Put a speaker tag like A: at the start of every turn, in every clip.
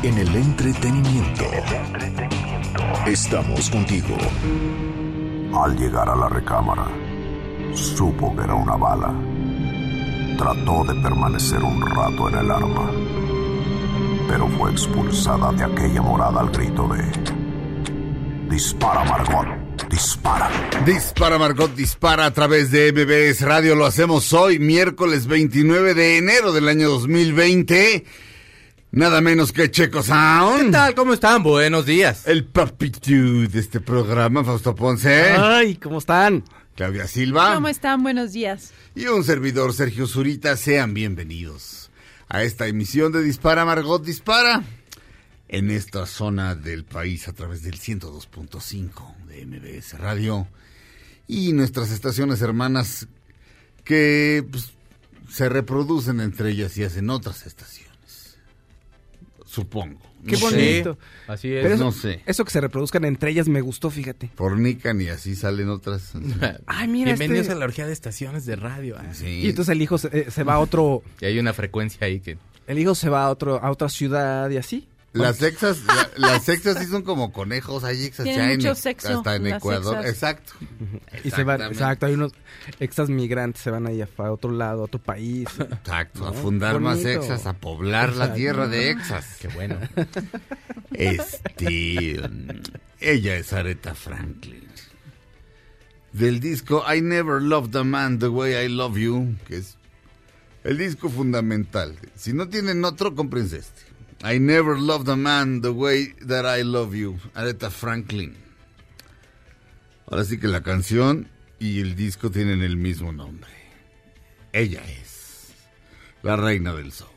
A: En el entretenimiento. Estamos contigo.
B: Al llegar a la recámara, supo que era una bala. Trató de permanecer un rato en el arma, pero fue expulsada de aquella morada al grito de... Dispara, Margot. Dispara.
C: Dispara Margot, dispara a través de MBS Radio. Lo hacemos hoy, miércoles 29 de enero del año 2020. Nada menos que Checo Sound.
D: ¿Qué tal? ¿Cómo están? Buenos días.
C: El papitud de este programa, Fausto Ponce.
D: Ay, ¿cómo están?
C: Claudia Silva.
E: ¿Cómo están? Buenos días.
C: Y un servidor, Sergio Zurita. Sean bienvenidos a esta emisión de Dispara Margot, dispara. En esta zona del país a través del 102.5 de MBS Radio y nuestras estaciones hermanas que pues, se reproducen entre ellas y hacen otras estaciones. Supongo.
F: Qué
C: No sé.
F: bonito.
D: Así es.
F: Pero eso,
C: no sé.
F: eso que se reproduzcan entre ellas me gustó, fíjate.
C: Fornican y así salen otras.
F: Ay, mira,
D: Bienvenidos
F: este-
D: a la orgía de estaciones de radio. ah.
C: Sí.
F: Y entonces el hijo se, eh, se va a otro,
D: Y hay una frecuencia ahí que...
F: el hijo se va a otro, a otra ciudad y así.
C: Las sexas, la- las sexas sí son como conejos, hay exas
E: Tienen
C: ya en-
E: mucho sexo,
C: hasta en
E: las
C: Ecuador,
E: exas.
C: exacto.
F: Y se van,
C: Exactamente.
F: exacto, hay unos exas migrantes, se van ahí a, a otro lado, a otro país.
C: Exacto, a fundar más exas, a poblar la tierra de exas.
D: Qué bueno.
C: Este, ella es Aretha Franklin. Del disco I Never Loved a Man the Way I Love You, que es el disco fundamental. Si no tienen otro, cómprense este. I Never Loved a Man the Way That I Love You, Aretha Franklin. Ahora sí que la canción y el disco tienen el mismo nombre. Ella es la reina del soul.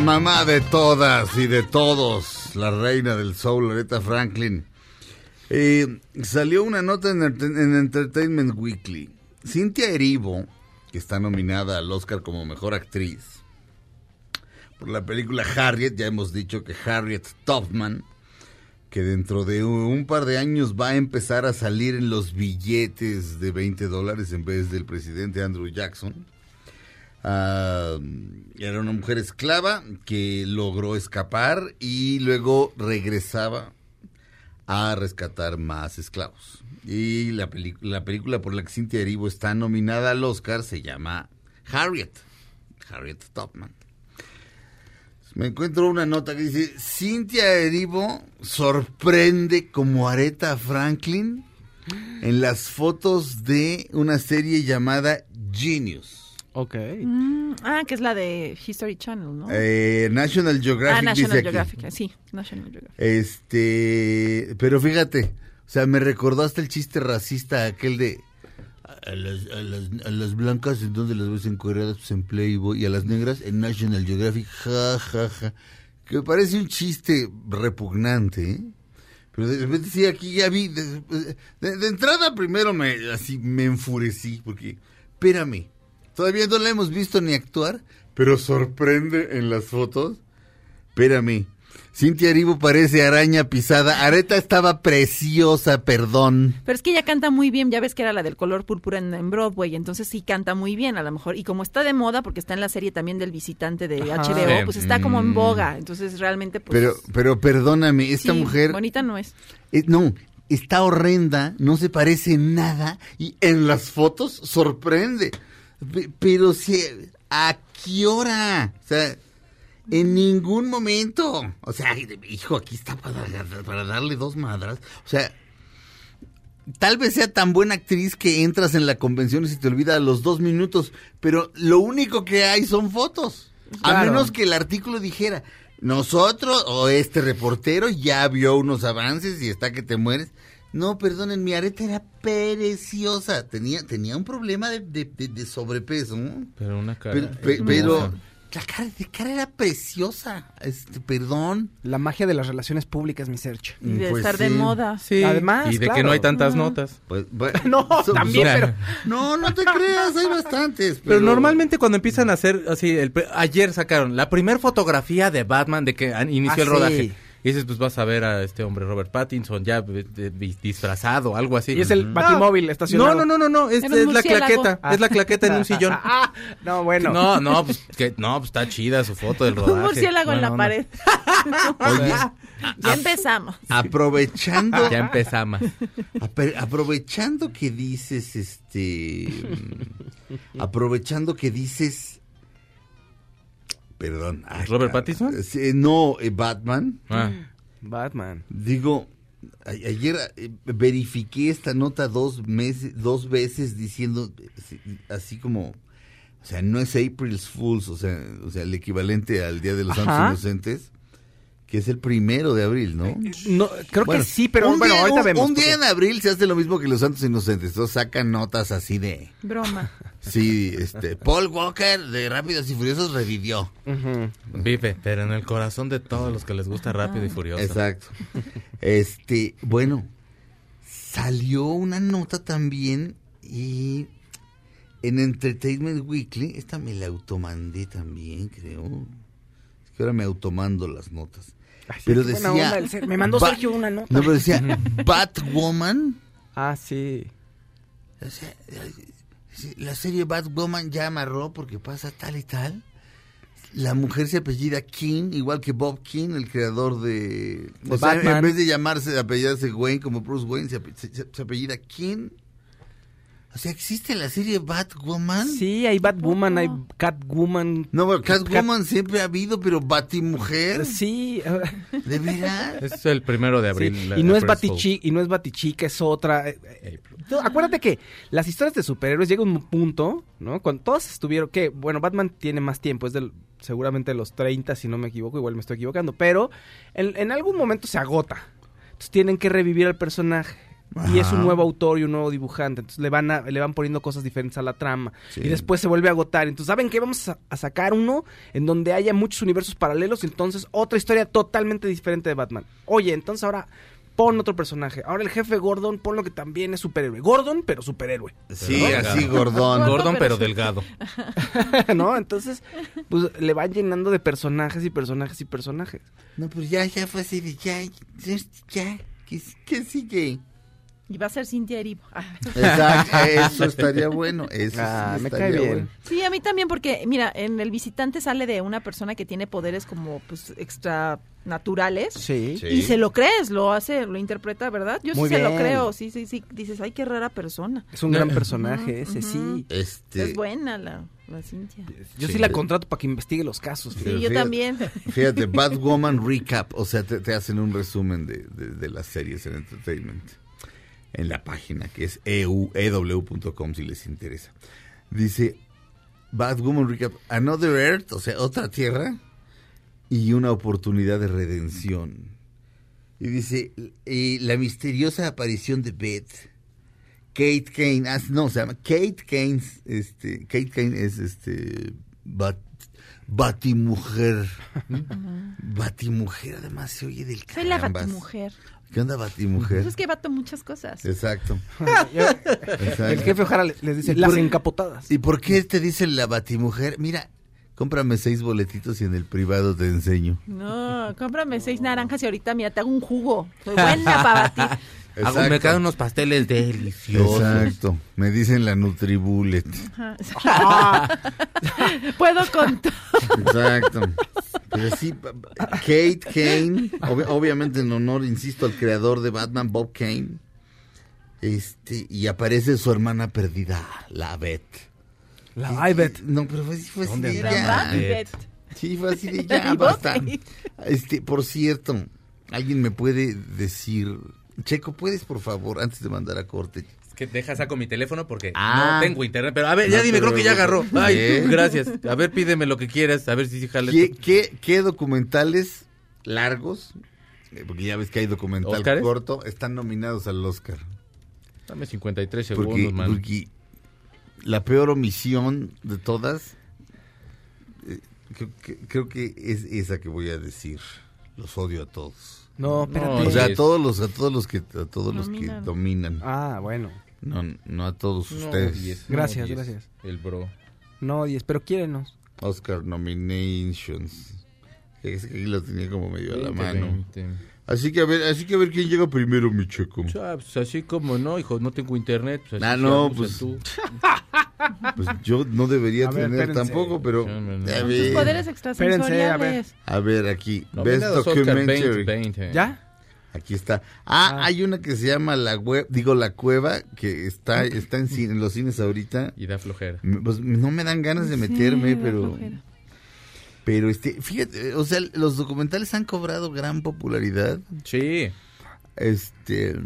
C: Mamá de todas y de todos, la reina del soul, Aretha Franklin. Eh, salió una nota en, en Entertainment Weekly. Cynthia Erivo, que está nominada al Oscar como mejor actriz por la película Harriet, ya hemos dicho que Harriet Tubman, que dentro de un par de años va a empezar a salir en los billetes de 20 dólares en vez del presidente Andrew Jackson. Ah, era una mujer esclava que logró escapar y luego regresaba a rescatar más esclavos. Y la, la película por la que Cynthia Erivo está nominada al Oscar se llama Harriet. Harriet Topman. Me encuentro una nota que dice, Cynthia Erivo sorprende como Aretha Franklin en las fotos de una serie llamada Genius.
F: Ok.
E: Mm, ah, que es la de History Channel, ¿no?
C: Eh, National Geographic
E: ah,
C: dice
E: National
C: aquí.
E: Geographic, sí, National Geographic.
C: Este, pero fíjate, o sea, me recordó hasta el chiste racista aquel de a las, a las, a las blancas en donde las ves encuadradas pues, en Playboy y a las negras en National Geographic, ja, ja, ja, que me parece un chiste repugnante, ¿eh? Pero de repente sí, aquí ya vi, de, de- de entrada primero me, así me enfurecí, porque, espérame, todavía no la hemos visto ni actuar, pero sorprende en las fotos. Espérame. Cintia Aribo parece araña pisada. Areta estaba preciosa, perdón.
E: Pero es que ella canta muy bien, ya ves que era la del color púrpura en, en Broadway, entonces sí canta muy bien a lo mejor. Y como está de moda, porque está en la serie también del visitante de
F: Ajá.
E: HBO,
D: Sí.
E: pues está como en
D: Mm.
E: boga. Entonces realmente, pues.
C: Pero, pero perdóname, esta
E: sí,
C: mujer,
E: Bonita no es.
C: eh, no, está horrenda, no se parece en nada y en las fotos sorprende. Pe- Pero si, ¿a qué hora? O sea, en ningún momento. O sea, hijo, aquí está para, para darle dos madras. O sea, tal vez sea tan buena actriz que entras en la convención y se te olvida a los dos minutos, pero lo único que hay son fotos. A menos que el artículo dijera, nosotros o este reportero ya vio unos avances y está que te mueres. No, perdonen, mi areta era preciosa. Tenía, tenía un problema de, de- de- de sobrepeso. ¿no?
D: Pero una cara.
C: Pero, pe-
D: hermosa.
C: pero la cara de cara era preciosa. Este, perdón.
F: La magia de las relaciones públicas, mi search.
E: Y de
C: Pues
E: estar de moda.
D: Sí,
F: Además,
D: y de que
F: claro.
D: no hay tantas notas.
C: Pues, bueno,
F: No,
C: so-
F: también,
C: so-
F: pero...
C: No, no te creas, hay bastantes.
D: Pero normalmente cuando empiezan a hacer así, el, pre- ayer sacaron la primera fotografía de Batman de que inició
F: Ah,
D: el rodaje.
F: sí.
D: Y dices, pues vas a ver a este hombre Robert Pattinson ya de- de- de- disfrazado, algo así.
F: Y es el
D: No,
F: batimóvil estacionado.
D: No, no, no, no, no, es, es la claqueta, es la claqueta en un sillón.
F: Ah, no, bueno.
D: No, no, pues, que, no, pues está chida su foto del rodaje.
E: Un murciélago en la pared.
C: Oye,
E: ya empezamos.
C: aprovechando,
D: Ya empezamos.
C: aprovechando que dices, este, mm, aprovechando que dices, perdón, ay,
D: ¿Robert
C: cara,
D: Pattinson?
C: sí, no, eh, Batman.
D: Ah,
F: Batman.
C: Digo, a- ayer eh, verifiqué esta nota dos meses, dos veces diciendo así- así como, o sea, no es April's Fools, o sea, o sea, el equivalente al Día de los Santos. Inocentes, que es el primero de abril, ¿no?
F: No, creo
C: Bueno,
F: que sí, pero
C: un
F: bueno,
C: día,
F: ahorita
C: un,
F: vemos.
C: Un día
F: porque-
C: en abril se hace lo mismo que los Santos Inocentes, entonces sacan notas así de,
E: Broma.
C: sí, este, Paul Walker de Rápidos y Furiosos revivió.
D: Vive, pero en el corazón de todos los que les gusta rápido y furioso.
C: Exacto. Este, bueno, salió una nota también y en Entertainment Weekly, esta me la automandé también, creo. Es que ahora me automando las notas.
F: Ay,
C: Pero decía...
F: onda ser- Me mandó Sergio una nota.
C: No, pero decía Batwoman.
F: Ah, sí.
C: O sea, la serie Batwoman ya amarró porque pasa tal y tal. La mujer se apellida King, igual que Bob King, el creador de...
F: De
C: o sea,
F: Batman.
C: en vez de llamarse, apellidarse Wayne como Bruce Wayne, se apellida King. O sea, ¿existe la serie Batwoman?
F: Sí, hay Batwoman, hay Catwoman.
C: No, pero Catwoman siempre ha habido, pero Batimujer,
F: Sí.
C: ¿de veras?
D: Es el primero de
F: sí.
D: abril. la-
F: Y no es. Batichica, y no es Batichica, es otra. Eh, eh, Acuérdate que las historias de superhéroes llegan a un punto, ¿no? Cuando todos estuvieron, que, bueno, Batman tiene más tiempo, es del, seguramente los 30, si no me equivoco, igual me estoy equivocando, pero en, en algún momento se agota. Entonces tienen que revivir al personaje. Y es un nuevo autor y un nuevo dibujante. Entonces le van, a- le van poniendo cosas diferentes a la trama.
C: Sí.
F: Y después se vuelve a agotar. Entonces, ¿saben qué? Vamos a, a sacar uno en donde haya muchos universos paralelos. Y entonces otra historia totalmente diferente de Batman. Oye, entonces ahora pon otro personaje. Ahora el jefe Gordon, ponlo que también es superhéroe. Gordon, pero superhéroe.
C: Sí, así gordón.
D: Gordon,
E: pero
D: delgado.
F: ¿No? Entonces, pues le van llenando de personajes y personajes y personajes.
C: No, pues ya, ya fue así de ya, ya, ya, ¿qué, qué sigue?
E: Y va a ser Cintia Erivo. Ah.
C: Exacto, eso estaría bueno. Eso
F: Ah,
C: sí
F: me cae bien.
C: bueno.
E: Sí, a mí también porque, mira, en El Visitante sale de una persona que tiene poderes como, pues, extra naturales.
F: Sí.
C: Sí.
E: Y se lo crees, lo hace, lo interpreta, ¿verdad? Yo
F: Muy
E: sí se lo creo, sí, sí, sí. Dices, ay, qué rara persona.
F: Es un gran personaje ese, sí.
C: Este,
E: Es buena la, la Cintia.
F: Yo sí,
C: Sí.
F: la contrato para que investigue los casos.
E: Sí,
C: Pero
E: yo
C: fíjate-
E: también.
C: Fíjate, Batwoman Recap, o sea, te, te hacen un resumen de, de- de las series en Entertainment en la página que es E ew.com si les interesa. Dice Batwoman Recap, Another Earth, o sea, otra tierra y una oportunidad de redención. Y dice, y la misteriosa aparición de Beth. Kate Kane, ah, no, se llama Kate Kane, este, Kate Kane es este Bat, Batimujer. Batimujer, además se oye del
E: Soy la
C: carambas.
E: Batimujer.
C: ¿Qué onda Batimujer?
E: Pues es que bato muchas cosas.
C: Exacto.
F: El
C: Exacto.
F: jefe Ojara le- les dice,
C: ¿Y
F: las
C: por-
F: encapotadas.
C: ¿Y por qué te dice la Batimujer? Mira, cómprame seis boletitos y en el privado te enseño.
E: No, cómprame seis naranjas y ahorita, mira, te hago un jugo. Soy buena para batir.
D: Hago, me quedan unos pasteles deliciosos.
C: Exacto. Me dicen la Nutribullet.
E: Puedo con todo.
C: Exacto. Pero sí, Kate Kane, ob- obviamente en honor, insisto, al creador de Batman, Bob Kane. Este, y aparece su hermana perdida, la Beth.
F: La Ibet.
C: No, pero fue, fue así
D: ¿Dónde
C: de.
E: Beth.
C: Sí, fue así de ya, basta. Este, por cierto, alguien me puede decir, Checo, ¿puedes por favor, antes de mandar a corte?
D: Es que deja saco mi teléfono porque
C: Ah.
D: no tengo internet. Pero a ver, ya
C: No
D: dime, creo que ya agarró. Ay,
C: ¿Eh?
D: gracias. A ver, pídeme lo que quieras. A ver si jala
C: ¿Qué, qué, qué documentales largos, eh, porque ya ves que hay documental
D: ¿Óscares?
C: corto, están nominados al Oscar?
D: Dame 53 segundos,
C: Porque,
D: man.
C: porque la peor omisión de todas, eh, creo, que, creo que es esa que voy a decir. Los odio a todos.
F: No, espérate.
D: No,
C: O sea, a todos los, a todos los que, a todos los que
E: Dominan.
F: Ah, bueno.
C: No, no a todos
D: No,
C: ustedes.
D: diez,
F: Gracias,
D: diez.
F: gracias.
D: El bro.
F: No, 10, pero quiérenos.
C: Oscar nominations. Es que aquí lo tenía como medio a la
D: 20,
C: mano.
D: 20.
C: Así que a ver, así que a ver quién llega primero, mi checo.
D: Ah, pues así como no, hijo, no tengo internet. Pues así
C: Ah,
D: sí,
C: no, pues,
D: tú.
C: Pues yo no debería
F: A ver,
C: tener
F: espérense.
C: tampoco, pero
D: Sí, no.
C: a ver,
E: poderes
F: Espérense, a ver.
E: extrasensoriales.
C: a ver aquí, Best
D: Nominados Oscar
C: Documentary.
D: 2020.
F: ¿Ya?
C: Aquí está. Ah,
F: Ah.
C: hay una que se llama la web, digo la cueva que está está en, cine- en los cines ahorita.
D: Y da flojera.
C: Pues no me dan ganas de
E: Sí,
C: meterme,
E: da
C: pero
E: flojera.
C: Pero este, fíjate, o sea, los documentales han cobrado gran popularidad.
D: Sí.
C: Este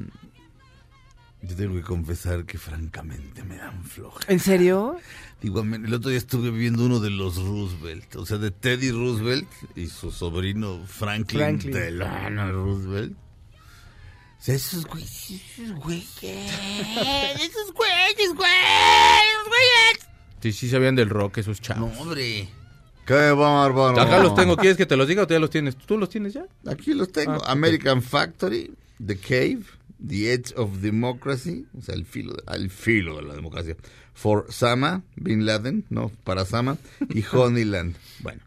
C: yo tengo que confesar que francamente me dan flojera.
F: ¿En serio?
C: Digo, el otro día estuve viendo uno de los Roosevelt, o sea, de Teddy Roosevelt y su sobrino Franklin,
F: Franklin.
C: Delano Roosevelt. O sea, esos güeyes, esos güeyes, esos güeyes, güeyes.
D: Sí, sí sabían del rock esos
C: No,
D: chavos.
C: hombre. Qué bárbaro.
D: Acá los tengo. ¿Quieres que te los diga o tú ya los tienes? ¿Tú los tienes ya?
C: Aquí los tengo.
D: Ah.
C: American Factory, The Cave, The Edge of Democracy, o sea, el filo, al filo de la democracia. For Sama, Bin Laden, no, para Sama, y Honeyland. Bueno.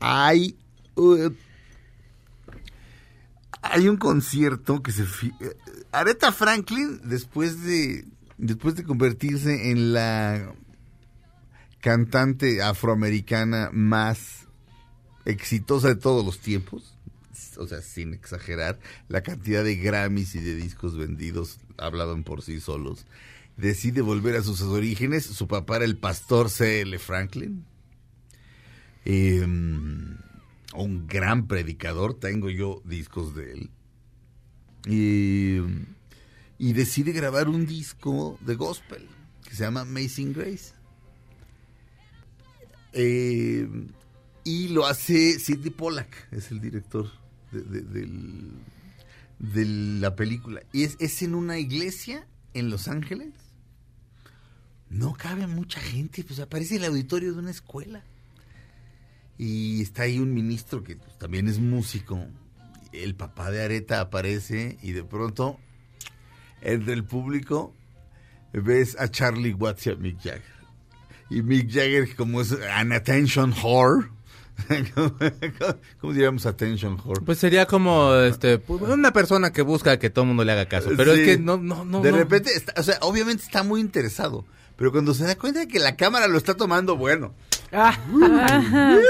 C: Hay, uh, hay un concierto que se... eh, Aretha Franklin, después de, después de convertirse en la cantante afroamericana más exitosa de todos los tiempos, o sea, sin exagerar, la cantidad de Grammys y de discos vendidos hablaban por sí solos, decide volver a sus orígenes. Su papá era el pastor C.L. Franklin, eh, un gran predicador, tengo yo discos de él. Y, y decide grabar un disco de gospel que se llama Amazing Grace. Eh, y lo hace Sidney Pollack, es el director de, la película. Y es, es en una iglesia en Los Ángeles. No cabe mucha gente, pues aparece el auditorio de una escuela. Y está ahí un ministro que pues, también es músico. El papá de Areta aparece y de pronto, entre el público, ves a Charlie Watts y a Mick Jagger. Y Mick Jagger, como es an attention whore, ¿Cómo diríamos attention whore?
D: Pues sería como este pues, una persona que busca que todo el mundo le haga caso. Pero
C: Sí.
D: es que no, no, no.
C: De
D: no.
C: repente, está- o sea, obviamente está muy interesado. Pero cuando se da cuenta de que la cámara lo está tomando, bueno.
F: Ah,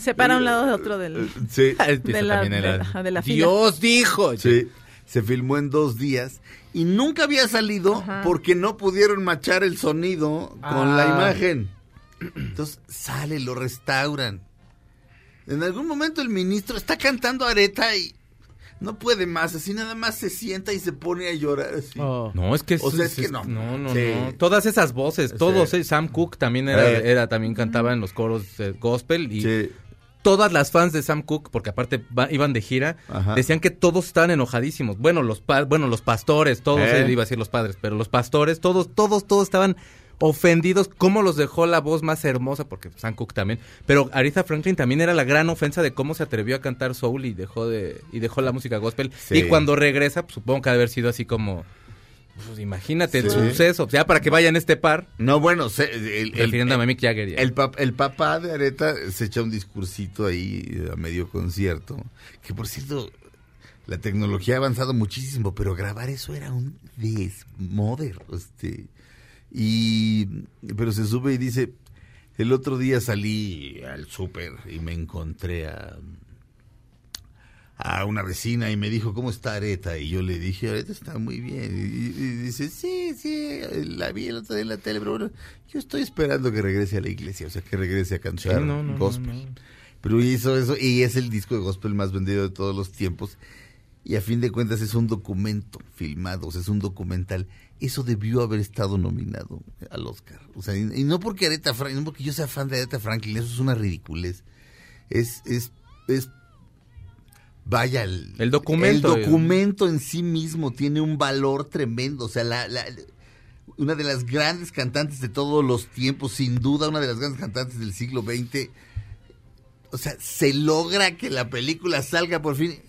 E: Se para un lado de otro del...
C: Sí.
D: Empieza
E: de la-
D: también
E: de
D: el-
E: la- de la fila.
D: Dios dijo.
C: Sí. Se filmó en dos días y nunca había salido
E: Ajá.
C: porque no pudieron machar el sonido con la
F: Ah.
C: imagen. Entonces sale, lo restauran. En algún momento el ministro está cantando areta y no puede más, así nada más se sienta y se pone a llorar así.
F: oh.
D: No, es que,
C: O sea, es que no.
D: No, no,
C: Sí.
D: no. Todas esas voces, todos,
C: Sí.
D: eh, Sam Cooke también era,
C: Eh.
D: era también cantaba en los coros eh, gospel y
C: Sí.
D: Todas las fans de Sam Cooke, porque aparte va- iban de gira,
C: Ajá.
D: decían que todos estaban enojadísimos. Bueno, los pa- bueno, los pastores, todos,
C: Eh.
D: eh, iba a decir los padres, pero los pastores, todos, todos, todos estaban ofendidos. ¿Cómo los dejó la voz más hermosa? Porque Sam Cooke también. Pero Aretha Franklin también era la gran ofensa de cómo se atrevió a cantar soul y dejó de y dejó la música gospel.
C: Sí.
D: Y cuando regresa, pues, supongo que ha de haber sido así como pues, imagínate el suceso, o sea, para que vayan este par,
C: No, bueno, se- el, el,
D: refiriéndome a
C: el,
D: Mick Jagger.
C: el pap- el papá de Areta se echa un discursito ahí eh, a medio concierto. Que por cierto, la tecnología ha avanzado muchísimo, pero grabar eso era un desmoder. Este, y, pero se sube y dice: El otro día salí al súper y me encontré a, a una vecina y me dijo, ¿cómo está Areta? Y yo le dije, Areta está muy bien. Y, y dice, sí, sí, la vi el otro día en la tele, pero bueno, yo estoy esperando que regrese a la iglesia, o sea, que regrese a cantar
D: Sí, no, no, no,
C: gospel.
D: no.
C: Pero hizo eso y es el disco de gospel más vendido de todos los tiempos. Y a fin de cuentas es un documento filmado, o sea, es un documental. Eso debió haber estado nominado al Oscar. O sea, y, y no porque Aretha Franklin, no porque yo sea fan de Aretha Franklin, eso es una ridiculez. Es, es, es, vaya, el,
D: El documento,
C: El documento en sí mismo tiene un valor tremendo. O sea, la, la- una de las grandes cantantes de todos los tiempos, sin duda una de las grandes cantantes del siglo XX. O sea, se logra que la película salga por fin.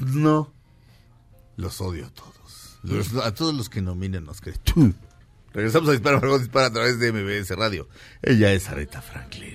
C: No. Los odio a todos. Los- a todos los que nominan Oscar. ¡Tú! Regresamos a Dispara, Margot Dispara a través de MBS Radio. Ella es Aretha Franklin.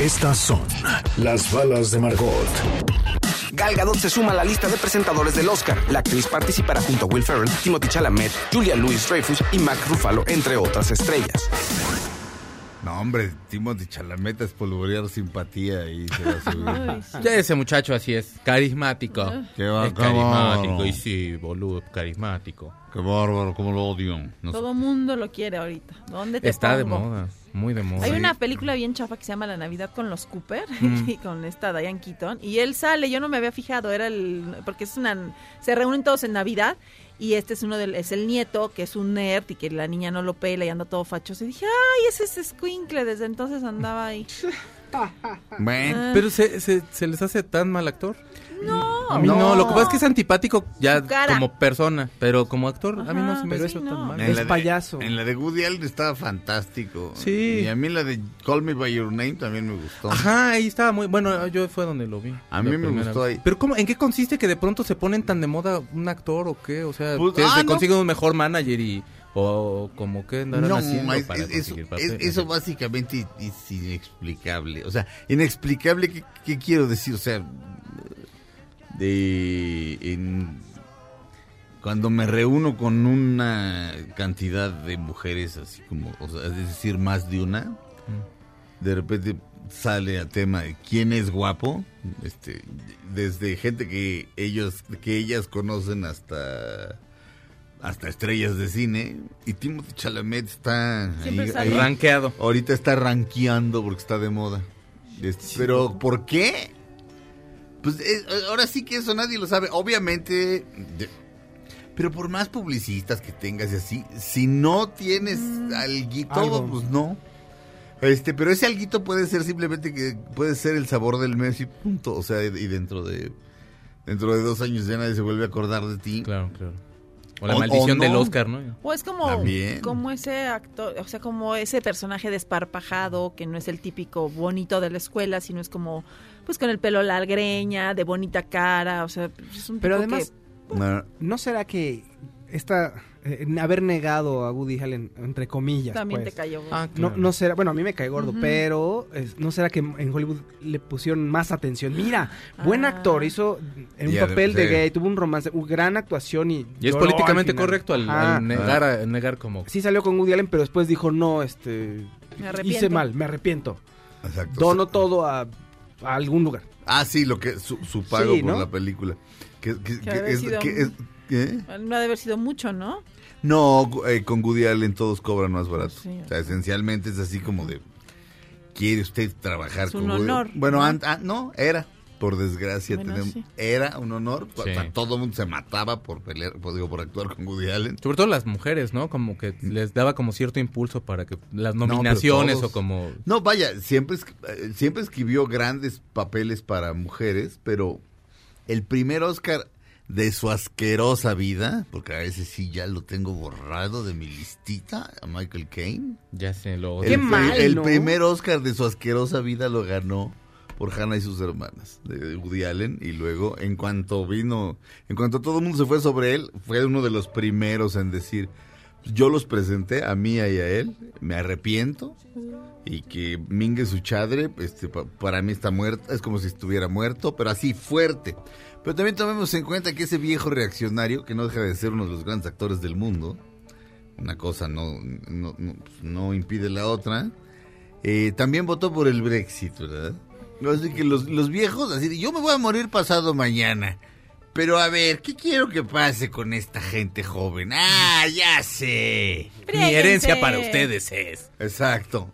A: Estas son las balas de Margot.
G: Gal Gadot se suma a la lista de presentadores del Oscar. La actriz participará junto a Will Ferrell, Timothy Chalamet, Julia Louis-Dreyfus y Mark Ruffalo, entre otras estrellas.
C: No, hombre, Timothy Chalamet es polvorear simpatía y se va a subir.
E: Ay, sí.
D: Ya ese muchacho así es, carismático.
C: Qué va-
D: es carismático, y sí, boludo, carismático.
C: Qué bárbaro, cómo lo odio. No sé.
E: Todo mundo lo quiere ahorita. ¿Dónde te
D: Está de moda, muy de moda.
E: Hay una película bien chafa que se llama La Navidad con los Cooper
D: Mm.
E: y con esta Diane Keaton y él sale, yo no me había fijado, era el porque es una se reúnen todos en Navidad y este es uno del es el nieto que es un nerd y que la niña no lo pela y anda todo fachoso y dije, "Ay, ese es Squinkle", desde entonces andaba ahí.
C: Bueno,
D: Pero se, se, se les hace tan mal actor.
E: No.
D: A mí no. lo que pasa es que es antipático ya como persona, pero como actor a mí no se me hizo
E: sí,
D: tan
E: no.
D: mal.
F: Es
C: de-
F: payaso.
C: en la de Woody Allen estaba fantástico.
D: Sí.
C: Y a mí la de Call Me By Your Name también me gustó.
D: Ajá, ahí estaba muy bueno, yo fue donde lo vi.
C: A mí me gustó
D: vez.
C: ahí.
D: Pero cómo, ¿en qué consiste que de pronto se ponen tan de moda un actor o qué? O sea,
C: Pues,
D: que
C: ah,
D: se
C: no.
D: consigue un mejor manager y o como que andarán
C: No,
D: haciendo
C: es-
D: para
C: es- eso,
D: conseguir
C: es- eso básicamente es inexplicable. O sea, inexplicable, ¿qué, qué quiero decir? O sea, de en- cuando me reúno con una cantidad de mujeres, así como, o sea, es decir, más de una, de repente sale a tema de quién es guapo, este, desde gente que ellos, que ellas conocen hasta hasta estrellas de cine y Timothy Chalamet está ahí, ahí-
D: Rankeado.
C: ahorita está rankeando porque está de moda. Este, pero ¿por qué? Pues eh, ahora sí que eso nadie lo sabe. Obviamente, de- Pero por más publicistas que tengas y así, si no tienes alguito,
F: Algo.
C: pues no. Este, pero ese alguito puede ser simplemente que puede ser el sabor del mes y punto. O sea, y dentro de dentro de dos años ya nadie se vuelve a acordar de ti.
D: Claro, claro. O la
C: O-
D: maldición
C: o
D: del. Oscar, ¿no?
E: O es como,
C: También.
E: como ese actor, o sea, como ese personaje desparpajado que no es el típico bonito de la escuela, sino es como, pues con el pelo largreña, de bonita cara, o sea, es un
F: Pero
E: tipo
F: además,
C: No,
F: ¿no será que esta eh, haber negado a Woody Allen, entre comillas,
E: también
F: pues,
E: te cayó.
D: Ah,
F: No,
D: claro.
F: no será, bueno, a mí me cae gordo, pero no será que en Hollywood le pusieron más atención. Mira, buen
E: Ah.
F: actor, hizo en un papel de gay, tuvo un romance, una gran actuación y...
D: Y es
F: al
D: políticamente correcto al, al negar, a- negar como...
F: Sí salió con Woody Allen, pero después dijo, no, este...
E: Me arrepiento.
F: Hice mal, me arrepiento.
C: exacto.
F: Dono todo a, a algún lugar.
C: Ah, sí, lo que su, su pago
F: Sí,
C: por
F: ¿no?
C: la película. Que, que-
E: Que
C: que
E: haber
C: es,
E: sido
C: es- ¿qué?
E: No ha de haber sido mucho, ¿no?
C: No, eh, con Woody Allen todos cobran más barato.
E: Sí.
C: O sea, esencialmente es así como de quiere usted trabajar
E: Es
C: con
E: un
C: Woody
E: honor,
C: Bueno,
E: ¿no?
C: an- ah, no, era. Por desgracia,
E: Bueno,
C: tenemos-
E: sí.
C: era un honor.
D: Sí.
C: O sea, todo el mundo se mataba por pelear, por, digo, por actuar con Woody Allen.
D: Sobre todo las mujeres, ¿no? Como que les daba como cierto impulso para que las nominaciones
C: todos.
D: o como...
C: No, vaya, siempre, es- eh, siempre escribió grandes papeles para mujeres, pero el primer Oscar de su asquerosa vida, porque a veces sí ya lo tengo borrado de mi listita, a Michael Caine.
D: Ya se lo...
F: Qué
C: el,
F: mal,
C: el
F: ¿no?
C: primer Oscar de su asquerosa vida lo ganó por Hannah y sus hermanas, de Woody Allen, y luego, en cuanto vino, en cuanto todo el mundo se fue sobre él, fue uno de los primeros en decir, yo los presenté a Mía y a él, me arrepiento, y que Mingue su chadre, este, pa- para mí está muerto, es como si estuviera muerto, pero así fuerte. Pero también tomemos en cuenta que ese viejo reaccionario, que no deja de ser uno de los grandes actores del mundo, una cosa no, no, pues, impide la otra, eh, también votó por el Brexit, ¿verdad? Así que los, los viejos, así, de, yo me voy a morir pasado mañana. Pero a ver, ¿qué quiero que pase con esta gente joven? Ah, ya sé.
D: Mi herencia para ustedes es...
C: Exacto.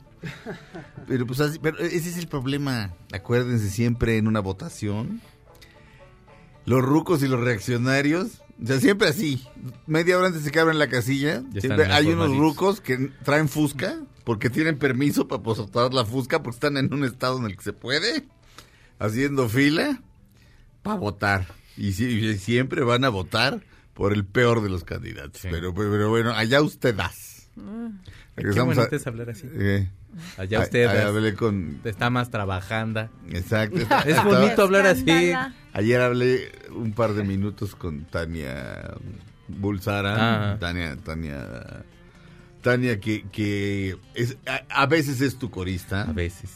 C: Pero pues así, pero ese es el problema. Acuérdense siempre en una votación. Los rucos y los reaccionarios, o sea, siempre así. Media hora antes de que abran la casilla, siempre hay unos rucos que traen fusca porque tienen permiso para postar la fusca porque están en un estado en el que se puede, haciendo fila para votar. Y, si- y siempre van a votar por el peor de los candidatos.
D: Sí.
C: Pero, pero, pero bueno, allá usted das.
D: Qué
C: Regresamos
D: bonito
C: a-
D: es hablar así.
C: eh,
D: Allá usted
C: a- hablé con...
D: está más trabajando.
C: Exacto.
D: Es
C: Estaba-
D: bonito hablar así.
C: Ayer hablé un par de minutos con Tania Bulsara.
D: Ah.
C: Tania, Tania, Tania que, que es, a, a veces es tu corista.
D: A veces.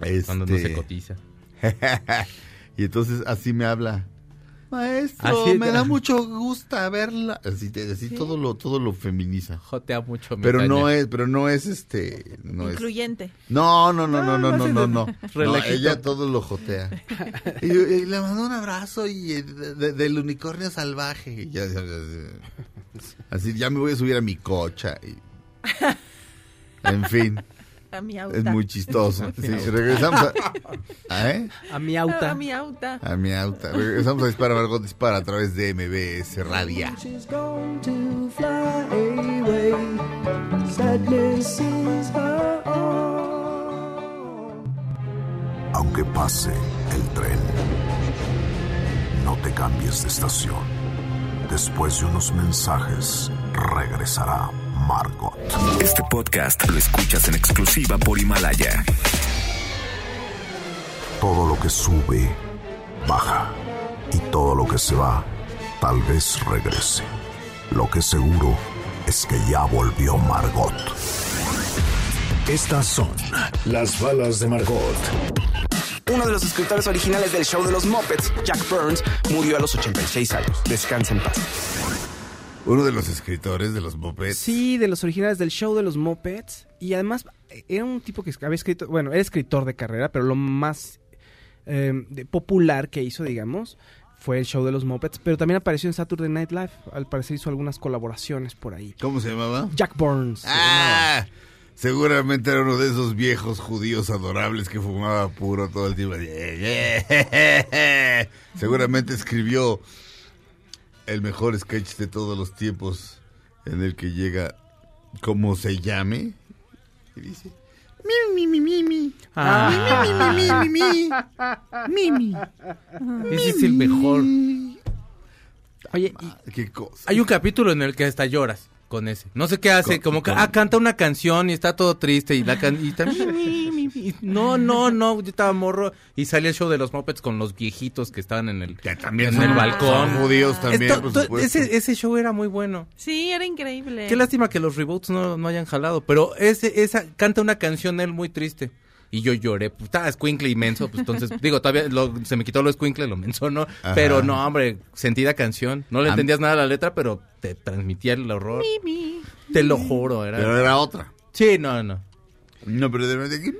C: Este,
D: Cuando no se cotiza.
C: y entonces así me habla. Maestro,
D: Así-
C: me da mucho gusto verla. Así, te- así todo lo todo lo feminiza.
D: Jotea mucho. mi
C: Pero
D: Tania.
C: no es, pero no es este, no es
E: Incluyente.
C: no, no, no, no, no, no, no, no. No, ella todo lo jotea. Y, y le mandó un abrazo y eh, de- de- del unicornio salvaje. Y ya, ya, ya, así, ya me voy a subir a mi cocha. y- en fin,
E: A mi auta.
C: es muy chistoso. Sí, regresamos a, ¿a, eh?
F: A mi
E: A
F: auta.
E: mi auta.
C: a mi auto. Regresamos a Dispara Margot Dispara a través de MBS
H: all.
B: Aunque pase el tren, no te cambies de estación. Después de unos mensajes, regresará Margot.
I: Este podcast lo escuchas en exclusiva por Himalaya.
B: Todo lo que sube, baja. Y todo lo que se va, tal vez regrese. Lo que seguro es que ya volvió Margot.
A: Estas son las balas de Margot.
G: Uno de los escritores originales del show de los Muppets, Jack Burns, murió a los 86 años. Descansa en paz.
C: Uno de los escritores de los Muppets.
F: Sí, de los originales del show de los Muppets. Y además, era un tipo que había escrito, bueno, era escritor de carrera, pero lo más eh, de- popular que hizo, digamos, fue el show de los Muppets. Pero también apareció en Saturday Night Live. Al parecer hizo algunas colaboraciones por ahí.
C: ¿Cómo se llamaba?
F: Jack Burns.
C: Ah, seguramente era uno de esos viejos judíos adorables que fumaba puro todo el tiempo. Seguramente escribió el mejor sketch de todos los tiempos en el que llega como se llame. Y dice mi mi mi mi mi
D: Ah.
C: mi mi mi mi mi mi
D: Ese es el mejor.
F: Oye,
C: Ah, qué cosa.
D: Hay un capítulo en el que hasta lloras con ese. No sé qué hace,
C: Con-
D: como que ah, canta una canción y está todo triste y la can y está- y- no, no, no, yo estaba morro y salía el show de los Muppets con los viejitos que estaban en el
C: que también
D: en
C: son,
D: el balcón.
C: son judíos también
D: Esto-
C: por
D: to-
C: supuesto.
D: ese, ese show era muy bueno.
E: Sí, era increíble.
D: Qué lástima que los reboots no, no hayan jalado, pero ese esa canta una canción él muy triste. Y yo lloré, pues estaba escuincle inmenso, pues entonces, digo, todavía lo- se me quitó lo escuincle, lo menso, ¿no?
C: Ajá.
D: Pero no, hombre, sentida canción. No le entendías nada a la letra, pero te transmitía el horror.
E: Mi, mi.
D: Te lo juro, era.
C: pero era otra
D: Sí, no, no.
C: no pero de repente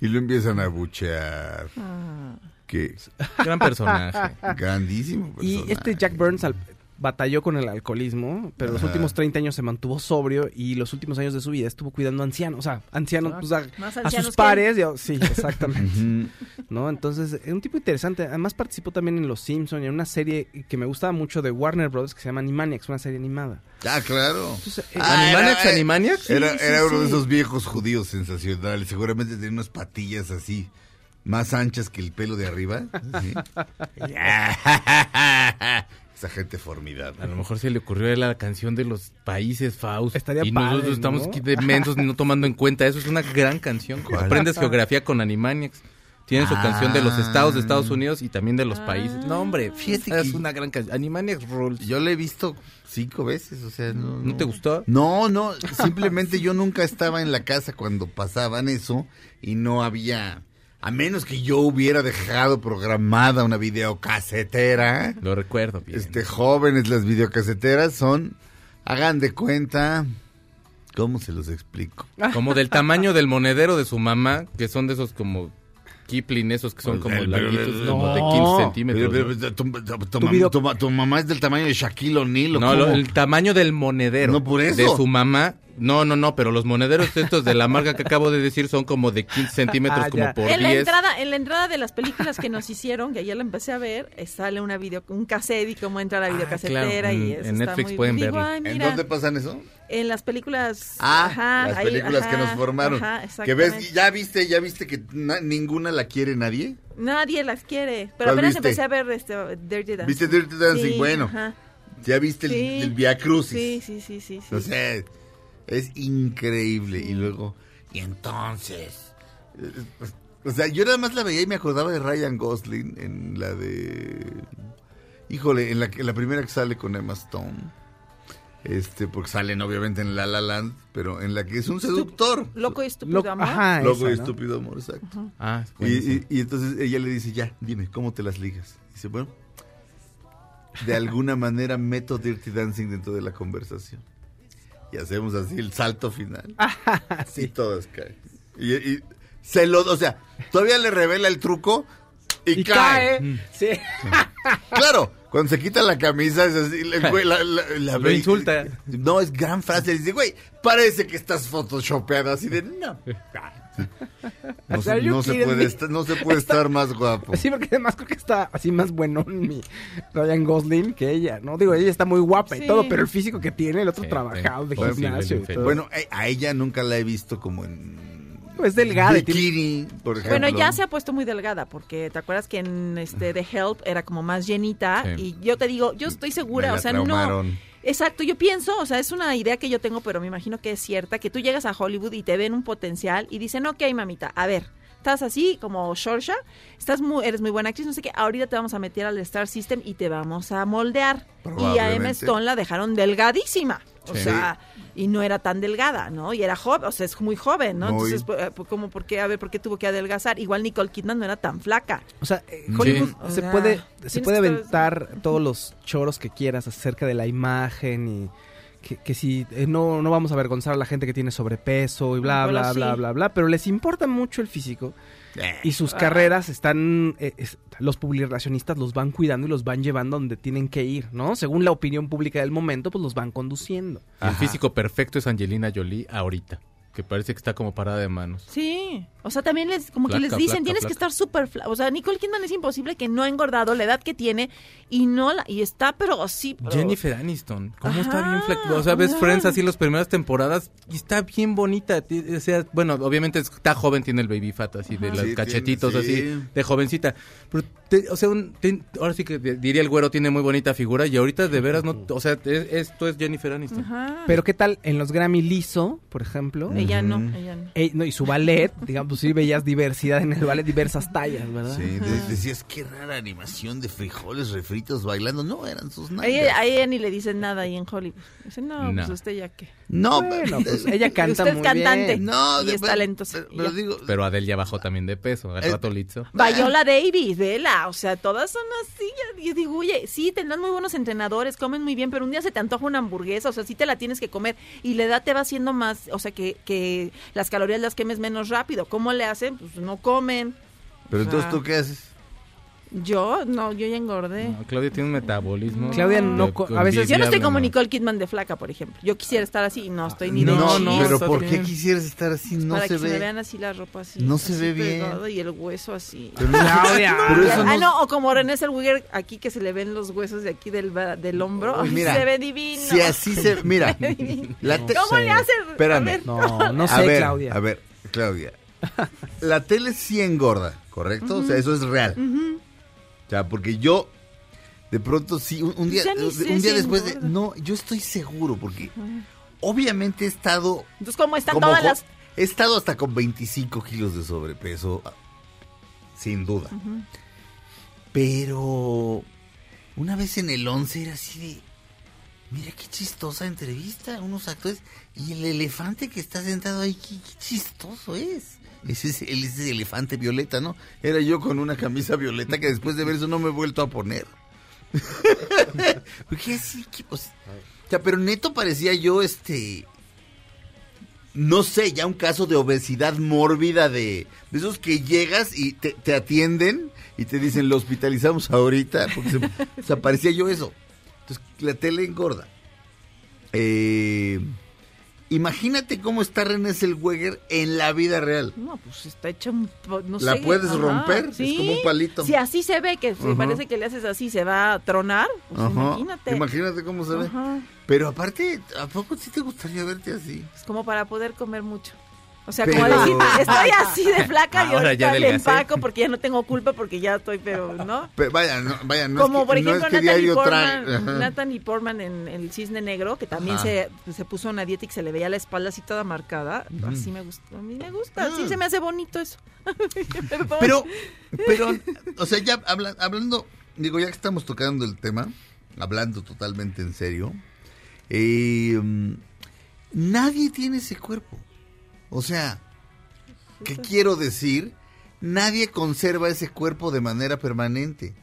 C: y lo empiezan a buchear
E: Ah.
C: que
D: Gran personaje.
C: grandísimo
F: Y
C: personaje.
F: este Jack Burns al- batalló con el alcoholismo, pero los últimos 30 años se mantuvo sobrio y los últimos años de su vida estuvo cuidando ancianos, o sea, ancianos, pues, a,
E: Más
F: a
E: ancianos
F: sus
E: que
F: pares. y a- sí, exactamente. ¿No? Entonces, es un tipo interesante. Además participó también en Los Simpsons y en una serie que me gustaba mucho de Warner Bros. que se llama Animaniacs, una serie animada.
C: ah claro
F: Entonces, eh,
C: Ah,
D: ¿Animaniacs,
C: era-
D: Animaniacs?
C: Era,
F: Sí, sí,
C: era uno de esos viejos judíos sensacionales. Seguramente tenía unas patillas así, más anchas que el pelo de arriba. ¿sí? Esa gente formidable.
D: A lo mejor se le ocurrió a él la canción de los países Faust.
F: Estaría
D: y
F: padre,
D: nosotros estamos
F: ¿no?
D: aquí de mensos no tomando en cuenta eso. Es una gran canción.
C: ¿Cuál?
D: Aprendes geografía con Animaniacs. Tienen su
C: Ah.
D: canción de los estados de Estados Unidos y también de los países. No, hombre,
C: Fíjate
D: es
C: que-
D: una gran canción. Animaniacs Rules.
C: Yo la he visto cinco veces, o sea, no.
D: ¿No te gustó?
C: No, no, simplemente yo nunca estaba en la casa cuando pasaban eso y no había, a menos que yo hubiera dejado programada una videocasetera.
D: Lo recuerdo bien.
C: Este, jóvenes, las videocaseteras son, hagan de cuenta, ¿cómo se los explico?
D: Como del tamaño del monedero de su mamá, que son de esos como Kipling, esos que son
C: Pues,
D: como larguitos, de
F: no.
D: 15 centímetros.
C: Tu, mamá es del tamaño de Shaquille O'Neal, ¿o
D: No, el tamaño del monedero.
C: No, por eso.
D: De su mamá. No, no, no, pero los monederos estos de la marca que acabo de decir son como de 15 centímetros,
F: Ah,
D: como
F: ya.
D: por
E: En la,
D: 10.
E: entrada, en la entrada de las películas que nos hicieron, que ayer la empecé a ver, eh, sale una video, un cassette y cómo entra la videocasetera
D: Ah, claro,
E: y
D: en-
E: eso
D: en
E: está
D: Netflix
E: muy-
D: pueden
E: digo,
D: verlo.
C: ¿En dónde pasan eso?
E: En las películas.
C: Ah,
E: ajá,
C: las
E: ahí,
C: películas que nos formaron.
E: ajá,
C: que ves, ya viste, ya viste que na- ninguna la quiere nadie.
E: Nadie las quiere. Pero
C: ¿Cuál
E: apenas
C: viste?
E: empecé a ver este, Dirty Dancing.
C: ¿Viste Dirty Dancing?
E: Sí,
C: bueno,
E: ajá.
C: ya viste el Via Crucis.
E: Sí, sí, sí, sí. sí.
C: O sea, es increíble. Y luego, y entonces. eh, O sea, yo nada más la veía y me acordaba de Ryan Gosling en la de. Híjole, en la, que- en la primera que sale con Emma Stone. Este, porque salen obviamente en La La Land, pero en la que es un seductor.
E: Loco y estúpido
F: Lo-
E: amor.
F: ajá,
C: Loco y
F: esa, ¿no?
C: estúpido amor, exacto.
D: Ah,
C: Y, y- y entonces ella le dice, ya, dime, ¿cómo te las ligas? Dice, bueno, de alguna manera meto Dirty Dancing dentro de la conversación. Y hacemos así el salto final. Y todas caen. Y, y se lo, o sea, todavía le revela el truco y,
F: Y
C: cae.
F: cae. Sí.
C: Claro, cuando se quita la camisa es así, el güey la, la- la
D: Lo
C: ve y-
D: insulta.
C: No, es gran frase. Dice, güey, parece que estás photoshopeado así de, no. No, se, no se puede estar, no se puede estar más guapo.
F: Sí, porque además creo que está así más bueno mi Ryan Gosling que ella, ¿no? Digo, ella está muy guapa y
E: Sí.
F: todo, pero el físico que tiene, el otro
D: Sí,
F: trabajado de gimnasio y todo.
C: Bueno, eh, a ella nunca la he visto como en
F: es delgada y
C: bikini, por ejemplo.
E: Bueno, ya se ha puesto muy delgada, porque te acuerdas que en este The Help era como más llenita.
D: Sí.
E: Y yo te digo, yo estoy segura,
C: Me
E: o sea, no. Exacto, yo pienso, o sea, es una idea que yo tengo, pero me imagino que es cierta, que tú llegas a Hollywood y te ven un potencial y dicen, ok, mamita, a ver, estás así como Shorsha, estás muy, eres muy buena actriz, no sé qué, ahorita te vamos a meter al Star System y te vamos a moldear. Y a Emma. Stone la dejaron delgadísima, o
D: Sí.
E: sea, y no era tan delgada, ¿no? Y era joven, o sea, es muy joven, ¿no?
C: Muy.
E: Entonces, pues, eh, como, ¿por qué? A ver, ¿por qué tuvo que adelgazar? Igual Nicole Kidman no era tan flaca.
F: O sea, eh,
D: Sí.
F: Hollywood
E: O
F: se
E: sea,
F: puede se puede aventar todos los choros que quieras acerca de la imagen y que, que si eh, no, no vamos a avergonzar a la gente que tiene sobrepeso y bla,
E: Bueno,
F: bla, bla,
E: sí.
F: bla, bla, pero les importa mucho el físico
C: Eh,
F: y sus carreras están, eh, es- los publicacionistas los van cuidando y los van llevando donde tienen que ir, ¿no? Según la opinión pública del momento, pues los van conduciendo.
D: El físico perfecto es Angelina Jolie ahorita. Que parece que está como parada de manos.
E: Sí, o sea, también les, como que les dicen,
D: flaca,
E: tienes que estar súper fla- O sea, Nicole Kidman es imposible que no ha engordado la edad que tiene y no la, y está, pero sí. pero-
D: Jennifer Aniston, ¿cómo está bien flaca? O sea, ves. Friends así las primeras temporadas y está bien bonita. O sea, bueno, obviamente está joven, tiene el baby fat así de los
C: Sí,
D: cachetitos
C: tiene-
D: así
C: sí.
D: de jovencita. Pero, te- o sea, un- te- ahora sí que diría el güero tiene muy bonita figura y ahorita de veras no, o sea, es- esto es Jennifer Aniston.
E: Ajá.
F: Pero ¿qué tal en los Grammy liso, por ejemplo?
E: Ella no, ella no.
F: Eh, no, y su ballet, digamos, pues sí veías diversidad en el ballet, diversas tallas, ¿verdad?
C: Sí, de- decías, qué rara animación de frijoles refritos bailando. No, eran sus nalgas.
E: A ella, a ella ni le dicen nada ahí en Hollywood. Dice, no,
D: No.
E: pues usted ya qué.
C: No,
F: Bueno,
C: pero-
F: pues ella canta
E: usted es
F: muy
E: cantante.
F: bien.
C: no,
E: y
C: de-
E: es talentosa.
C: Pero,
E: y
C: pero digo,
D: Pero Adele ya bajó también de peso, al
C: Eh,
D: rato lizo.
E: Viola Davis, vela, o sea, todas son así. Y digo, oye, sí, tendrán muy buenos entrenadores, comen muy bien, pero un día se te antoja una hamburguesa, o sea, sí te la tienes que comer y la edad te va haciendo más, o sea, que, que las calorías las quemes menos rápido. ¿Cómo le hacen? Pues no comen.
C: pero
E: o
C: entonces tú qué haces?
E: Yo, no, yo ya engordé.
D: No, Claudia tiene un metabolismo.
F: Claudia no a veces-
E: Yo no estoy como
D: ¿no?
E: Nicole Kidman de flaca, por ejemplo. Yo quisiera estar así y no estoy ni de
D: No, no,
C: pero ¿por
D: bien.
C: qué quisieras estar así? No
E: para
C: se
E: que se me
C: ve.
E: vean así la ropa así.
C: No se
E: así
C: ve bien.
E: Y el hueso así.
C: Pero no-
F: Claudia.
C: pero eso
E: ah,
C: no-
E: no, o como René Zellweger aquí que se le ven los huesos de aquí del, del hombro.
C: Uy, mira,
E: se ve divino.
C: Si así se... Mira, la te-
E: ¿Cómo le hacen?
C: Espérame.
F: No, no sé,
C: a ver,
F: Claudia.
C: A ver, Claudia. La tele sí engorda, ¿correcto? O sea, eso es real. O sea, porque yo de pronto sí, un, un día, un día después de... No, yo estoy seguro porque obviamente he estado...
E: Entonces, ¿cómo están
C: como
E: todas las...?
C: He estado hasta con 25 kilos de sobrepeso, sin duda. Pero una vez en el 11 era así de... Mira qué chistosa entrevista, unos actores. Y el elefante que está sentado ahí, qué, qué chistoso es. Ese es el elefante violeta, ¿no? Era yo con una camisa violeta que después de ver eso no me he vuelto a poner. Porque así, pues, o sea, pero neto parecía yo, este, no sé, ya un caso de obesidad mórbida de, esos que llegas y te, te atienden y te dicen, lo hospitalizamos ahorita, porque se, o sea, parecía yo eso. Entonces, la tele engorda. Eh, imagínate cómo está René Zellweger en la vida real.
E: No, pues está hecha un... No
C: ¿La
E: sé.
C: puedes
E: Ajá,
C: romper? Es
E: sí.
C: como un palito.
E: Si así se ve, que si parece que le haces así, se va a tronar. Pues imagínate.
C: Imagínate cómo se ve. Pero aparte, ¿a poco sí te gustaría verte así?
E: Es como para poder comer mucho. O sea,
C: Pero-
E: como decir, estoy así de flaca y
D: Ahora ya
E: ahorita le empaco porque ya no tengo culpa porque ya estoy, pero no.
C: Pero vaya, no, vaya, no
E: como
C: es que,
E: por
C: no
E: ejemplo
C: es que
E: Natalie,
C: diario
E: Portman. Natalie Portman en El Cisne Negro, que también se, se puso una dieta y que se le veía la espalda así toda marcada. Así me gusta. A mí me gusta. Así
C: Ah.
E: se me hace bonito eso.
C: Pero, pero, o sea, ya habla- hablando, digo, ya que estamos tocando el tema, hablando totalmente en serio, eh, mm, nadie tiene ese cuerpo. O sea, ¿qué quiero decir? Nadie conserva ese cuerpo de manera permanente.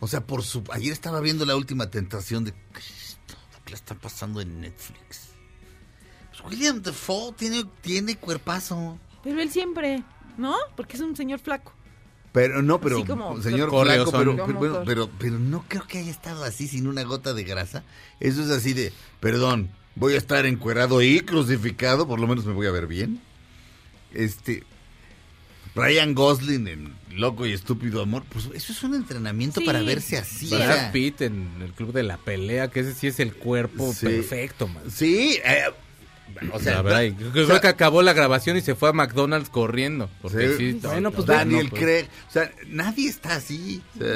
C: O sea, por su... Ayer estaba viendo la última tentación de... ¿Qué le está pasando en Netflix? Pues William Defoe tiene, tiene cuerpazo.
E: Pero él siempre, ¿no? Porque es un señor flaco.
C: Pero no, pero
E: como
C: señor Flaco, pero, pero, bueno, pero, pero no creo que haya estado así sin una gota de grasa. Eso es así de, perdón, voy a estar encuerado y crucificado, por lo menos me voy a ver bien. Este, Ryan Gosling en Loco y Estúpido Amor, pues eso es un entrenamiento
E: Sí.
C: para verse así.
D: Brad Pitt en el club de la pelea, que ese sí es el cuerpo
C: Sí.
D: perfecto, man.
C: Sí, eh, o sea,
D: la verdad, creo
C: o sea,
D: que acabó la grabación y se fue a McDonald's corriendo. Porque
C: Sí.
D: sí,
F: Bueno, pues,
C: Daniel
D: no, pues.
C: Craig, o sea, nadie está así. o sea,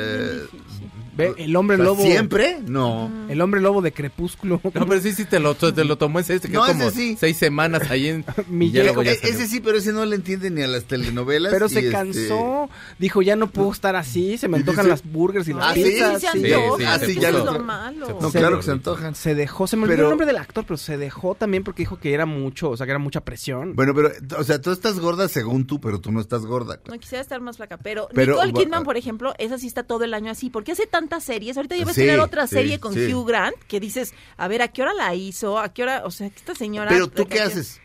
F: Ve, el hombre lobo.
C: ¿Siempre? No.
F: El hombre lobo de Crepúsculo.
D: No, pero sí, sí, te lo, te lo tomó ese, este, que
C: No,
D: como
C: ese sí.
D: seis semanas ahí en...
F: Mi
D: y ya luego ya
C: E- ese sí, pero ese no le entiende ni a las telenovelas.
F: Pero
C: y
F: se
C: este-
F: cansó. Dijo, ya no puedo estar así. Se me antojan
C: dice-
F: las burgers y las
C: Ah, ¿sí?
F: pizzas.
E: se
F: sí.
E: antoja,
D: sí,
E: se
D: sí,
E: puso
C: ya
E: lo
C: lo-
E: malo.
C: No, claro que se antojan.
F: Se dejó, se me olvidó
C: Pero-
F: el nombre del actor, pero se dejó también porque dijo que era mucho, o sea, que era mucha presión.
C: Bueno, pero, o sea, tú estás gorda según tú, pero tú no estás gorda.
E: No quisiera estar más flaca, pero,
C: Pero,
E: Nicole Kidman, por ejemplo, esa sí está todo el año así, porque hace tantas series. Ahorita ya va a
C: Sí,
E: tener otra
C: sí,
E: serie con
C: sí.
E: Hugh Grant, que dices, a ver, a qué hora la hizo, a qué hora, o sea, esta señora.
C: Pero tú qué
E: que-
C: haces?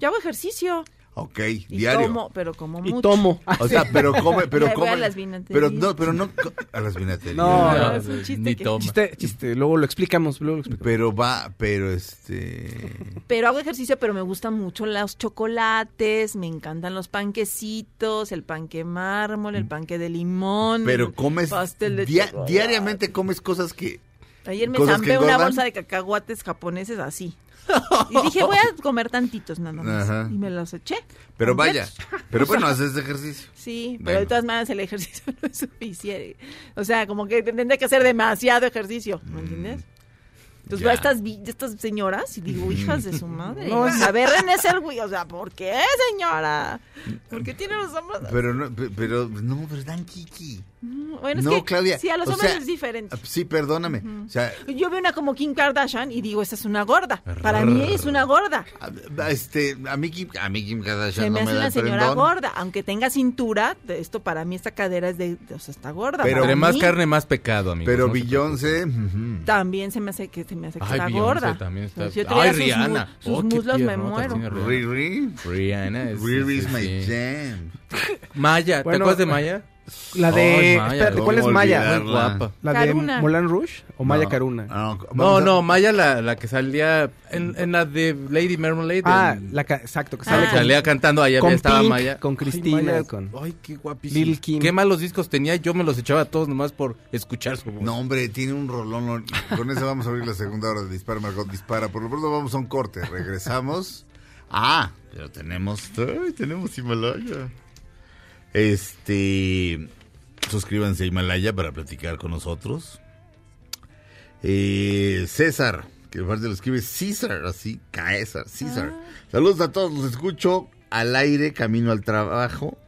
E: Yo hago ejercicio.
C: Ok,
E: Y
C: diario.
E: tomo, pero como
F: Y
E: mucho.
F: tomo.
C: O sea, pero come, pero come.
E: a las vinaterías.
C: Pero no, pero no a las vinaterías.
F: No,
E: No,
F: no,
E: es un chiste
D: ni
E: que-
D: toma.
F: Chiste, chiste, luego lo explicamos, luego lo explicamos.
C: Pero va, pero este.
E: Pero hago ejercicio, pero me gustan mucho los chocolates, me encantan los panquecitos, el panque mármol, el panque de limón.
C: Pero comes.
E: pastel de
C: dia-
E: chocolate.
C: diariamente comes cosas que.
E: Ayer me zampé una bolsa de cacahuates japoneses así. Y dije, voy a comer tantitos nada más.
C: Ajá.
E: Y me los eché.
C: Pero
E: completos.
C: vaya. Pero bueno, haces ejercicio.
E: Sí, pero
C: Bueno.
E: de todas maneras el ejercicio no es suficiente. O sea, como que tendría que hacer demasiado ejercicio, ¿me entiendes? Entonces veo a estas, estas señoras y digo, hijas de su madre.
F: No, es-
E: A ver, René Selwi, o sea, ¿por qué, señora? ¿Por qué tiene los hombros?
C: Pero no, pe- pero no, pero dan kiki.
E: Bueno, es
C: no,
E: que
C: Claudia.
E: sí, a los hombres
C: sea,
E: es diferente.
C: Sí, perdóname. O sea,
E: Yo veo una como Kim Kardashian y digo, esa es una gorda. Para mí es una gorda.
C: a- este, a mí Kim, a mí Kim Kardashian
E: Se me
C: no
E: hace
C: me da
E: una señora gorda. Aunque tenga cintura, esto para mí esta cadera es de, de- o sea, está gorda.
C: Pero-
D: Entre más carne, más pecado, amigo.
C: Pero Beyoncé. ujú.
E: También se me hace que se me hace que
D: Ay,
E: está
D: Beyoncé
E: gorda.
D: también está-
E: yo
D: Ay,
E: sus mu-
D: Rihanna.
E: Sus,
D: Oh,
E: muslos me muero.
D: Rihanna.
C: Riri.
D: Rihanna es.
C: Riri
D: sí,
C: is my jam.
D: Maya, ¿te acuerdas de Maya?
F: La de.
D: Ay, Maya,
F: espérate, ¿cuál es
C: ¿cómo
F: Maya?
D: Muy guapa.
F: ¿La de Moulin Rouge o Maya
C: No,
F: Caruna?
C: No,
D: No,
C: a-
D: no, Maya la, la que salía en, en la de Lady Marmalade.
F: Ah,
D: en-
F: la exacto, que
E: Ah.
F: sale
D: que salía cantando allá
F: con
D: estaba
F: Pink,
D: Maya.
F: con
D: Ay,
F: Cristina,
D: Maya,
F: con
D: Ay, qué guapísimo.
F: Lil' Kim.
D: Qué malos discos tenía, yo me los echaba todos nomás por escuchar su voz.
C: No, hombre, tiene un rolón. Con eso vamos a abrir la segunda hora de Dispara, Margot Dispara. Por lo pronto vamos a un corte. Regresamos. Ah, pero tenemos. Ay, tenemos Himalaya. Este. Suscríbanse a Himalaya para platicar con nosotros. Eh, César, que aparte lo escribe César, así, Caesar, César. Saludos a todos, los escucho al aire, camino al trabajo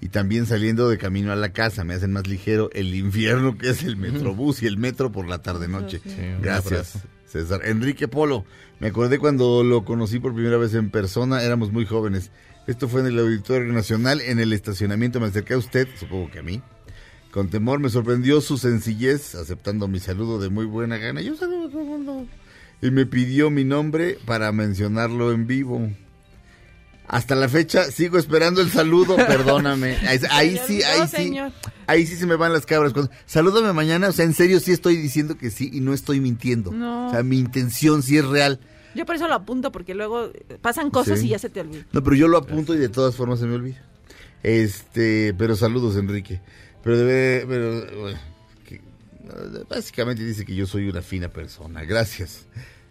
C: y también saliendo de camino a la casa. Me hacen más ligero el infierno que es el metrobús y el metro por la tarde-noche. Gracias. César. Enrique Polo, me acordé cuando lo conocí por primera vez en persona, éramos muy jóvenes. Esto fue en el Auditorio Nacional, en el estacionamiento. Me acerqué a usted, supongo que a mí. Con temor me sorprendió su sencillez, aceptando mi saludo de muy buena gana. Yo saludo a todo el mundo. Y me pidió mi nombre para mencionarlo en vivo. Hasta la fecha sigo esperando el saludo, perdóname. Ahí, ahí sí,
E: No,
C: ahí sí.
E: señor.
C: Ahí sí se me van las cabras. Cuando, Salúdame mañana, o sea, en serio sí estoy diciendo que sí y no estoy mintiendo.
E: No.
C: O sea, mi intención sí es real.
E: Yo por eso lo apunto, porque luego eh, pasan cosas
C: Sí.
E: y ya se te olvida.
C: No, pero yo lo apunto y de todas formas se me olvida. Este, pero saludos, Enrique. Pero debe, pero, bueno, que- básicamente dice que yo soy una fina persona. Gracias.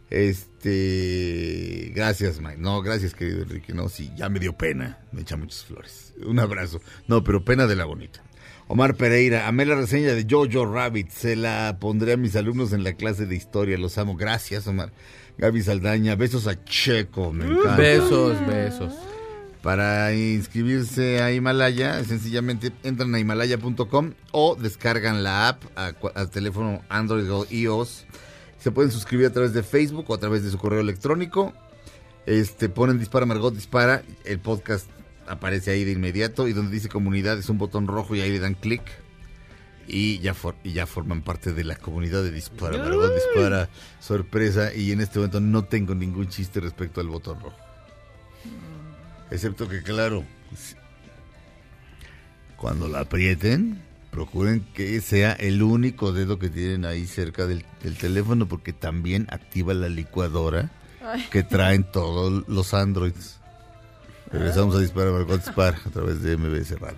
C: Este, gracias, Mike. No, gracias, querido Enrique. No, sí, ya me dio pena. Me echa muchas flores. Un abrazo. No, pero pena de la bonita. Omar Pereira, amé la reseña de Jojo Rabbit. Se la pondré a mis alumnos en la clase de historia. Los amo. Gracias, Omar. Gaby Saldaña, besos a Checo. Me encanta.
D: Besos, besos.
C: Para inscribirse a Himalaya, sencillamente entran a himalaya.com o descargan la app al teléfono Android o iOS. Se pueden suscribir a través de Facebook o a través de su correo electrónico. Este, ponen Dispara Margot Dispara, el podcast aparece ahí de inmediato y donde dice comunidad es un botón rojo y ahí le dan clic y ya, for- y ya forman parte de la comunidad de Dispara Margot Dispara. Sorpresa y en este momento no tengo ningún chiste respecto al botón rojo. Excepto que, claro, cuando la aprieten, procuren que sea el único dedo que tienen ahí cerca del, del teléfono, porque también activa la licuadora que traen todos los Androids. Regresamos a disparar, Margot Dispara a través de MBS Radio.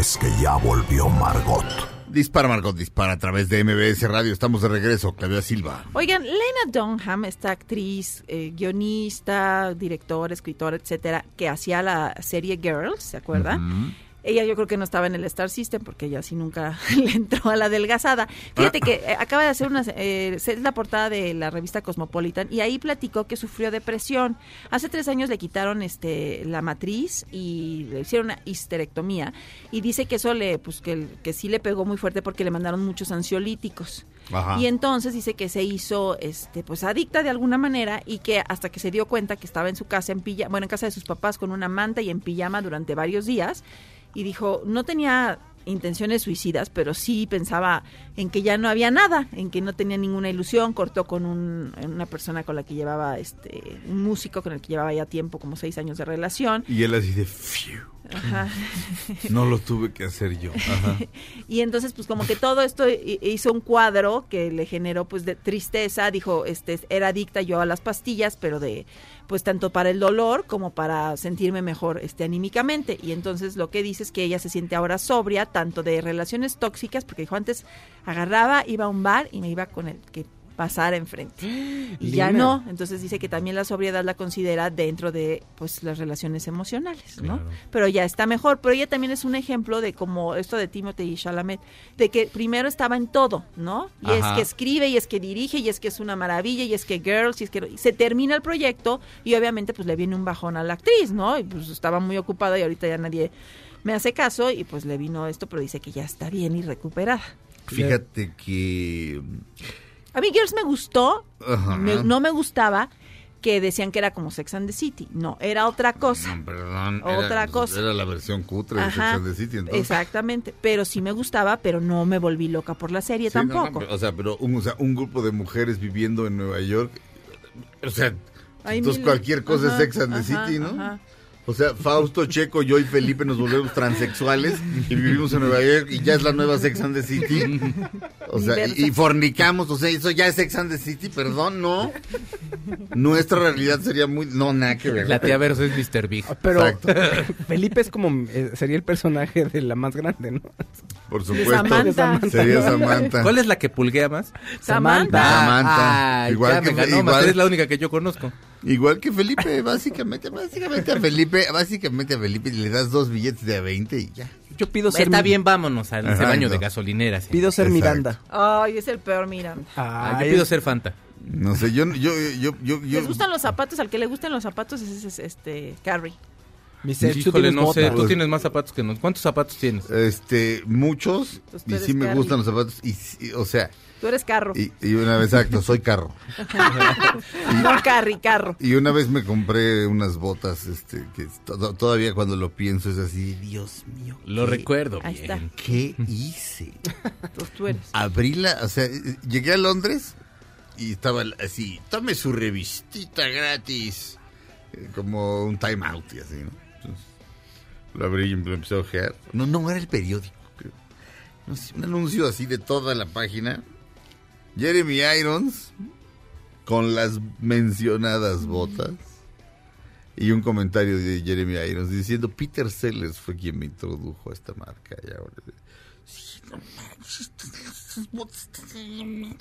B: es que ya volvió Margot.
C: Dispara, Margot Dispara a través de MBS Radio. Estamos de regreso, Claudia Silva.
E: Oigan, Lena Dunham, esta actriz, eh, guionista, directora, escritora, etcétera, que hacía la serie Girls, ¿se acuerdan? Ella yo creo que no estaba en el Star System porque ella sí nunca le entró a la adelgazada. Fíjate que eh, acaba de hacer una, eh, es la portada de la revista Cosmopolitan y ahí platicó que sufrió depresión. Hace tres años le quitaron este la matriz y le hicieron una histerectomía y dice que eso le, pues que, que sí le pegó muy fuerte porque le mandaron muchos ansiolíticos.
C: Ajá.
E: Y entonces dice que se hizo este pues adicta de alguna manera y que hasta que se dio cuenta que estaba en su casa en pijama, bueno, en casa de sus papás con una manta y en pijama durante varios días y dijo, no tenía intenciones suicidas, pero sí pensaba en que ya no había nada, en que no tenía ninguna ilusión, cortó con un- una persona con la que llevaba, este, un músico con el que llevaba ya tiempo, como seis años de relación.
C: Y él así de, "Phew,
E: Ajá.
C: no lo tuve que hacer yo. Ajá.
E: Y entonces, pues como que todo esto hi- hizo un cuadro que le generó pues de tristeza, dijo, este, era adicta yo a las pastillas, pero de, pues tanto para el dolor como para sentirme mejor este anímicamente. Y entonces lo que dice es que ella se siente ahora sobria, tanto de relaciones tóxicas, porque dijo antes, agarraba, iba a un bar y me iba con el que pasara enfrente. Y ya no, entonces dice que también la sobriedad la considera dentro de pues las relaciones emocionales, ¿no?
D: Claro.
E: Pero ya está mejor, pero ella también es un ejemplo de como esto de Timothy y Chalamet, de que primero estaba en todo, ¿no? Y es que escribe, y es que dirige, y es que es una maravilla, y es que girls, y es que y se termina el proyecto y obviamente pues le viene un bajón a la actriz, ¿no? Y pues estaba muy ocupada y ahorita ya nadie me hace caso y pues le vino esto, pero dice que ya está bien y recuperada.
C: Fíjate que...
E: A mí Girls me gustó, me- no me gustaba que decían que era como Sex and the City. No, era otra cosa.
C: Perdón.
E: Otra
C: era,
E: cosa.
C: Era la versión cutre de Sex and the City, entonces.
E: exactamente. Pero sí me gustaba, pero no me volví loca por la serie
C: Sí, no, no,
E: tampoco.
C: o sea, pero un, o sea, un grupo de mujeres viviendo en Nueva York, o sea, entonces
E: mil-
C: cualquier cosa
E: Ajá,
C: es Sex and the
E: ajá,
C: City, ¿no? O sea, Fausto, Checo, yo y Felipe nos volvemos transexuales y vivimos en Nueva York y ya es la nueva Sex and the City. O sea, y, y fornicamos, o sea, eso ya es Sex and the City, perdón, no. Nuestra realidad sería muy... No, nada que ver.
D: La tía versus Mr. Big.
F: Pero
C: Exacto.
F: Felipe es como, eh, sería el personaje de la más grande, ¿no?
C: Por
E: De
C: supuesto.
E: Samantha.
C: Sería Samantha.
D: ¿Cuál es la que pulguea más?
E: Samantha.
C: Samantha.
D: Ah,
C: Igual
D: ya
C: que-
D: me ganó,
C: igual-
D: eres la única que yo conozco.
C: Igual que Felipe, básicamente, básicamente a Felipe, básicamente a Felipe le das dos billetes de a 20 y ya.
F: Yo pido ser
D: Está
F: mi-
D: bien, vámonos al
C: Ajá,
D: baño
C: no.
D: de gasolinera. sí.
F: Pido ser
C: Exacto.
F: Miranda.
E: Ay, es el peor, mira.
D: Ah,
F: Ay,
D: yo pido ser Fanta.
C: No sé, yo, yo, yo, yo, yo-
E: ¿Les gustan los zapatos? Al que le gusten los zapatos es, es- este Carrie.
F: Mi Sergio,
D: Híjole, no sé, tú tienes más zapatos que nosotros. ¿Cuántos zapatos tienes?
C: este, muchos, y sí me gustan los zapatos, y, o sea,
E: Tú eres carro.
C: y, y una vez, exacto, soy carro.
E: No, Carrie, carro.
C: Y una vez me compré unas botas, este, que to- todavía cuando lo pienso es así, Dios mío.
D: Lo
C: ¿qué-
D: recuerdo
E: Ahí
D: bien.
E: está.
C: ¿Qué hice?
E: Entonces tú eres.
C: abrí la, o sea, llegué a Londres y estaba así, tome su revistita gratis, eh, como un time out y así, ¿no? Entonces, lo abrí y lo empecé a ojear. No, no, era el periódico, creo. Un anuncio así de toda la página. Jeremy Irons con las mencionadas botas. Y un comentario de Jeremy Irons diciendo, Peter Sellers fue quien me introdujo a esta marca. Y ahora... Sí, no manches, estas botas están-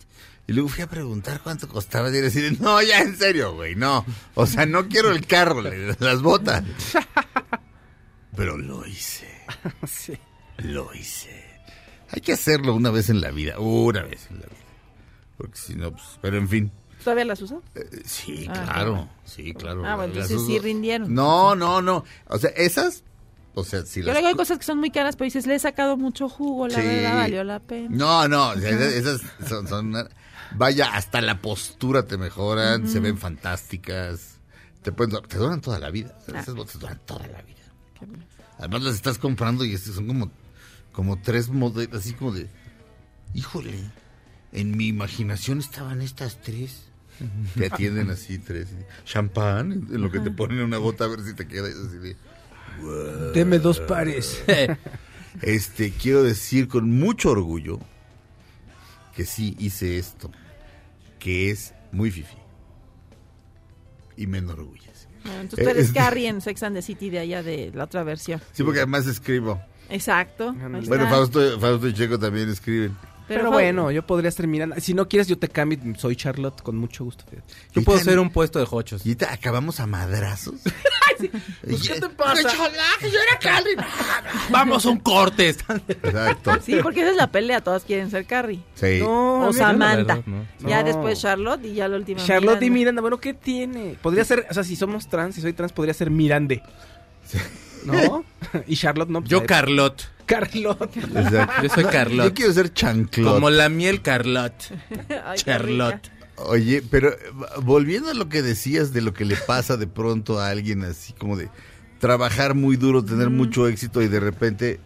C: Y luego fui a preguntar cuánto costaba y decir, no, ya en serio, güey, no. O sea, no quiero el carro, las botas. Pero lo hice,
F: Sí.
C: lo hice. Hay que hacerlo una vez en la vida, una vez en la vida. Porque si no, pues, pero en fin.
E: ¿Todavía las usas?
C: Eh, sí,
E: Ah,
C: claro, sí, claro.
E: Ah, bueno, entonces sí rindieron.
C: No, no, no. O sea, esas, o sea, si
E: Yo
C: las...
E: hay cosas que son muy caras, pero dices, le he sacado mucho jugo, la
C: Sí.
E: verdad, valió la pena.
C: No, no, esas, esas son, son Vaya, hasta la postura te mejoran, se ven fantásticas. Te, pueden, te duran toda la vida.
E: Ah.
C: Esas botas duran toda la vida. Además las estás comprando y son como, como tres modelos, así como de... Híjole, en mi imaginación estaban estas tres. Te atienden así tres. Champán, en lo que te ponen una bota a ver si te queda así de...
F: Deme dos pares.
C: Este, quiero decir con mucho orgullo que sí hice esto, que es muy fifi. Y me enorgullece.
E: Bueno, entonces tú eres
C: Eh, es-
E: Carrie en Sex and the City de allá de la otra versión.
C: Sí, porque además escribo.
E: Exacto. ahí
C: Bueno. Fausto, Fausto y Checo también escriben.
F: Pero, bueno, yo podría ser Miranda. Si no quieres, yo te cambio. Soy Charlotte con mucho gusto.
D: Yo puedo ser un puesto de hochos.
C: Y ahorita acabamos a madrazos.
F: Pues, ¿Qué te pasa?
D: Vamos a un corte.
C: Exacto.
E: Sí, porque esa es la pelea, todas quieren ser Carrie.
C: Sí.
F: No,
E: o Samantha.
D: la verdad, no.
E: Ya
F: No.
E: después Charlotte y ya la última.
F: Charlotte y
E: Miranda.
F: Bueno, ¿qué tiene? Podría ser, o sea, si somos trans, si soy trans, podría ser Mirande. ¿No? y Charlotte no. pues,
D: Yo
F: ahí-
D: Carlot.
C: Exacto.
D: Yo soy
C: Yo
D: Carlot.
C: quiero ser chanclot.
D: Como la miel Carlot.
E: Ay,
D: Charlotte.
C: Oye, pero volviendo a lo que decías de lo que le pasa de pronto a alguien así como de trabajar muy duro, tener mucho éxito y de repente,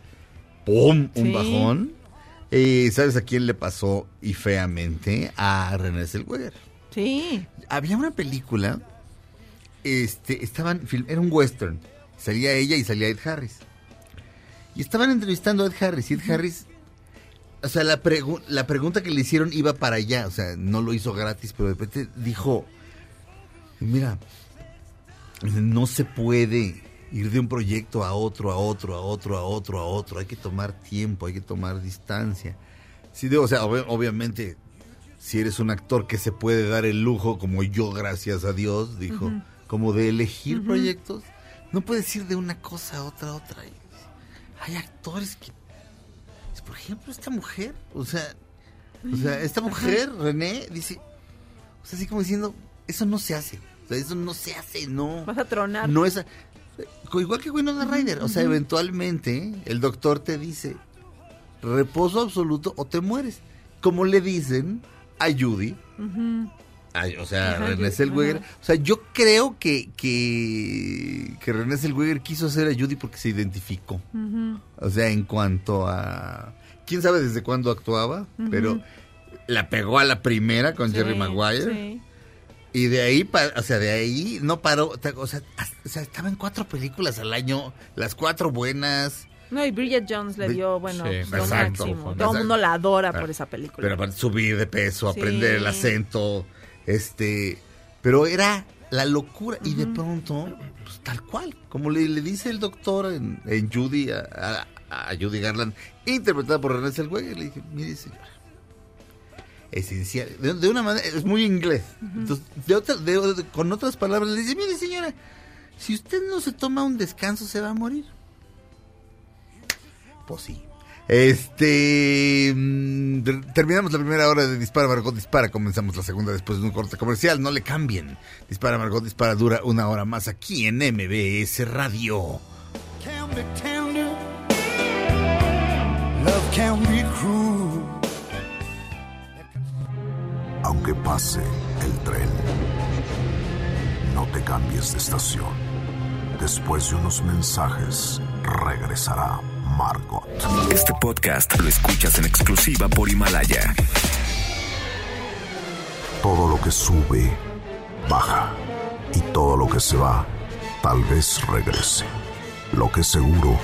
C: ¡pum! un
E: Sí.
C: bajón. Eh, ¿Sabes a quién le pasó y feamente? A René Zellweger.
E: Sí.
C: Había una película, este, estaban, era un western, salía ella y salía Ed Harris. Y estaban entrevistando a Ed Harris y Ed Harris, o sea, la, pregu- la pregunta que le hicieron iba para allá, o sea, no lo hizo gratis, pero de repente dijo, mira, no se puede ir de un proyecto a otro, a otro, a otro, a otro, a otro, hay que tomar tiempo, hay que tomar distancia. Sí, digo, o sea, obvi- obviamente si eres un actor que se puede dar el lujo, como yo, gracias a Dios, dijo, como de elegir proyectos, no puedes ir de una cosa a otra, a otra. Hay actores que, por ejemplo, esta mujer, o sea, o sea, esta mujer, René, dice, o sea, así como diciendo, eso no se hace, o sea, eso no se hace, no.
E: Vas a tronar.
C: No es. Igual que Winona Ryder. O sea, eventualmente el doctor te dice reposo absoluto o te mueres. Como le dicen a Judy. Ay, o sea,
E: Ajá,
C: René Zellweger.
E: ajá.
C: O sea, yo creo que, que, que René Zellweger quiso hacer a Judy porque se identificó. O sea, en cuanto a... ¿Quién sabe desde cuándo actuaba? Pero la pegó a la primera con
E: Sí,
C: Jerry Maguire.
E: sí.
C: Y de ahí, o sea, de ahí no paró. O sea, o sea, estaba en cuatro películas al año, las cuatro buenas.
E: No, y Bridget Jones le dio, bueno,
D: Sí,
E: lo
C: exacto.
E: máximo. Todo el mundo la adora
C: Ah,
E: por esa película.
C: Pero aparte subir de peso, aprender el acento, este, pero era la locura y de pronto, pues tal cual, como le, le dice el doctor en, en Judy a, a- a Judy Garland, interpretada por René Zellweger, le dije, mire señora, esencial, de, de una manera, es muy inglés, entonces, de otra, de- con otras palabras le dice, mire señora, si usted no se toma un descanso se va a morir. Pues sí. Este. mm, ter- Terminamos la primera hora de Dispara Margot Dispara. Comenzamos la segunda después de un corte comercial. No le cambien. Dispara Margot Dispara dura una hora más aquí en MBS Radio.
H: can be tender, love can be cruel.
B: Aunque pase el tren, no te cambies de estación. Después de unos mensajes, regresará Margot.
I: Este podcast lo escuchas en exclusiva por Himalaya.
B: Todo lo que sube, baja. Y todo lo que se va, tal vez regrese. Lo que seguro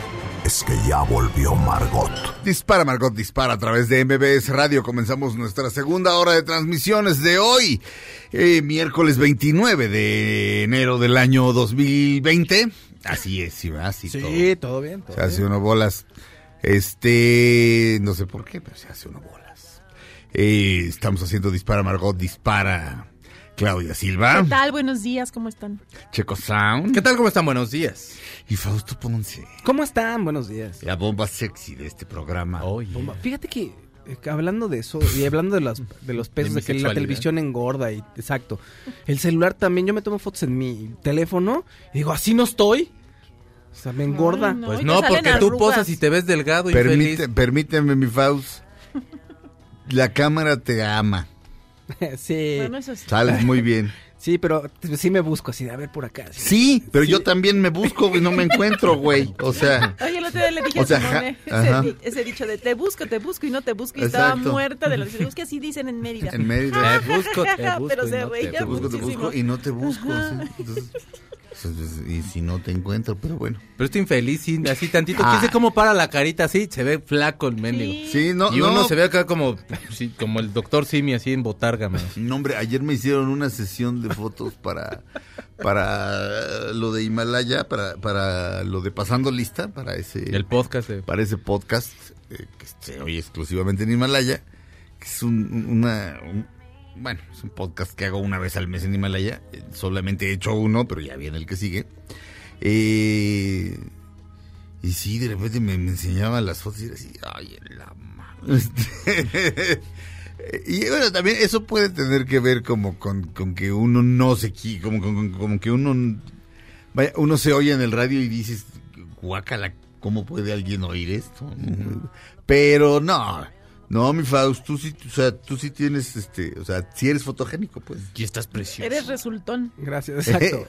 B: es que ya volvió Margot.
C: Dispara Margot Dispara a través de MBS Radio. Comenzamos nuestra segunda hora de transmisiones de hoy, eh, miércoles 29 de enero del año 2020. Así es, sí, ¿verdad? Sí, todo.
F: Sí, todo bien. todo
C: Se hace
F: bien.
C: uno bolas. Este, no sé por qué, pero se hace uno bolas. Eh, estamos haciendo Dispara Margot, Dispara Claudia Silva,
E: ¿Qué tal? Buenos días, ¿cómo están?
C: Checo Sound
D: ¿Qué tal? ¿Cómo están? Buenos días.
C: y Fausto Ponce.
F: ¿Cómo están? Buenos días.
C: La bomba sexy de este programa.
D: Oye.
F: Fíjate que hablando de eso y hablando de, las, de los pesos,
D: De
F: que la televisión engorda y exacto. El celular también, yo me tomo fotos en mi teléfono y digo, así no estoy. O sea, me engorda.
E: Ay, no.
D: Pues no, porque tú
E: arrugas.
D: posas y te ves delgado y
C: Permite-
D: feliz.
C: permíteme, mi Faust. La cámara te ama.
F: sí.
E: Bueno, eso sí.
C: Sales muy bien.
F: Sí, pero sí me busco así de a ver por acá.
C: Sí, pero yo también me busco y no me encuentro, güey. O sea,
E: Oye, el otro día le dije
C: O
E: a
C: sea,
E: Simone
C: ajá.
E: ese, di- ese dicho de te busco, te busco y no te busco y estaba muerta de Es que así dicen en Mérida.
C: en Mérida.
D: Te busco, te busco
E: Pero
D: y
E: se
D: no te
E: reía
C: Te busco, te
E: muchísimo.
C: busco y no te busco. sí. Entonces, entonces, y si no te encuentro, pero bueno.
D: Pero estoy infeliz, sí, así tantito.
C: Ah.
D: ¿Quién sé cómo para la carita así? Se ve flaco el mendigo.
E: Sí.
C: No,
D: y
C: no.
D: uno se ve acá como, sí, como el doctor Simi, así en botarga, man.
C: No, hombre, ayer me hicieron una sesión de fotos para, para lo de Himalaya, para, para lo de Pasando Lista, para ese,
D: El podcast
C: para ese podcast eh, que se oye exclusivamente en Himalaya. que es un, una... un- bueno, es un podcast que hago una vez al mes en Himalaya. Eh, Solamente he hecho uno, pero ya viene el que sigue. Eh, y sí, de repente me, me enseñaban las fotos y era así, ay, en la madre. Y bueno, también eso puede tener que ver como con, con que uno no se como, como, como que uno vaya, uno se oye en el radio y dices, guácala, ¿cómo puede alguien oír esto? Pero no, no, mi Faust, tú sí, o sea, tú sí tienes, este, o sea, si eres fotogénico, pues.
D: Y estás precioso.
E: Eres resultón.
F: Gracias, exacto.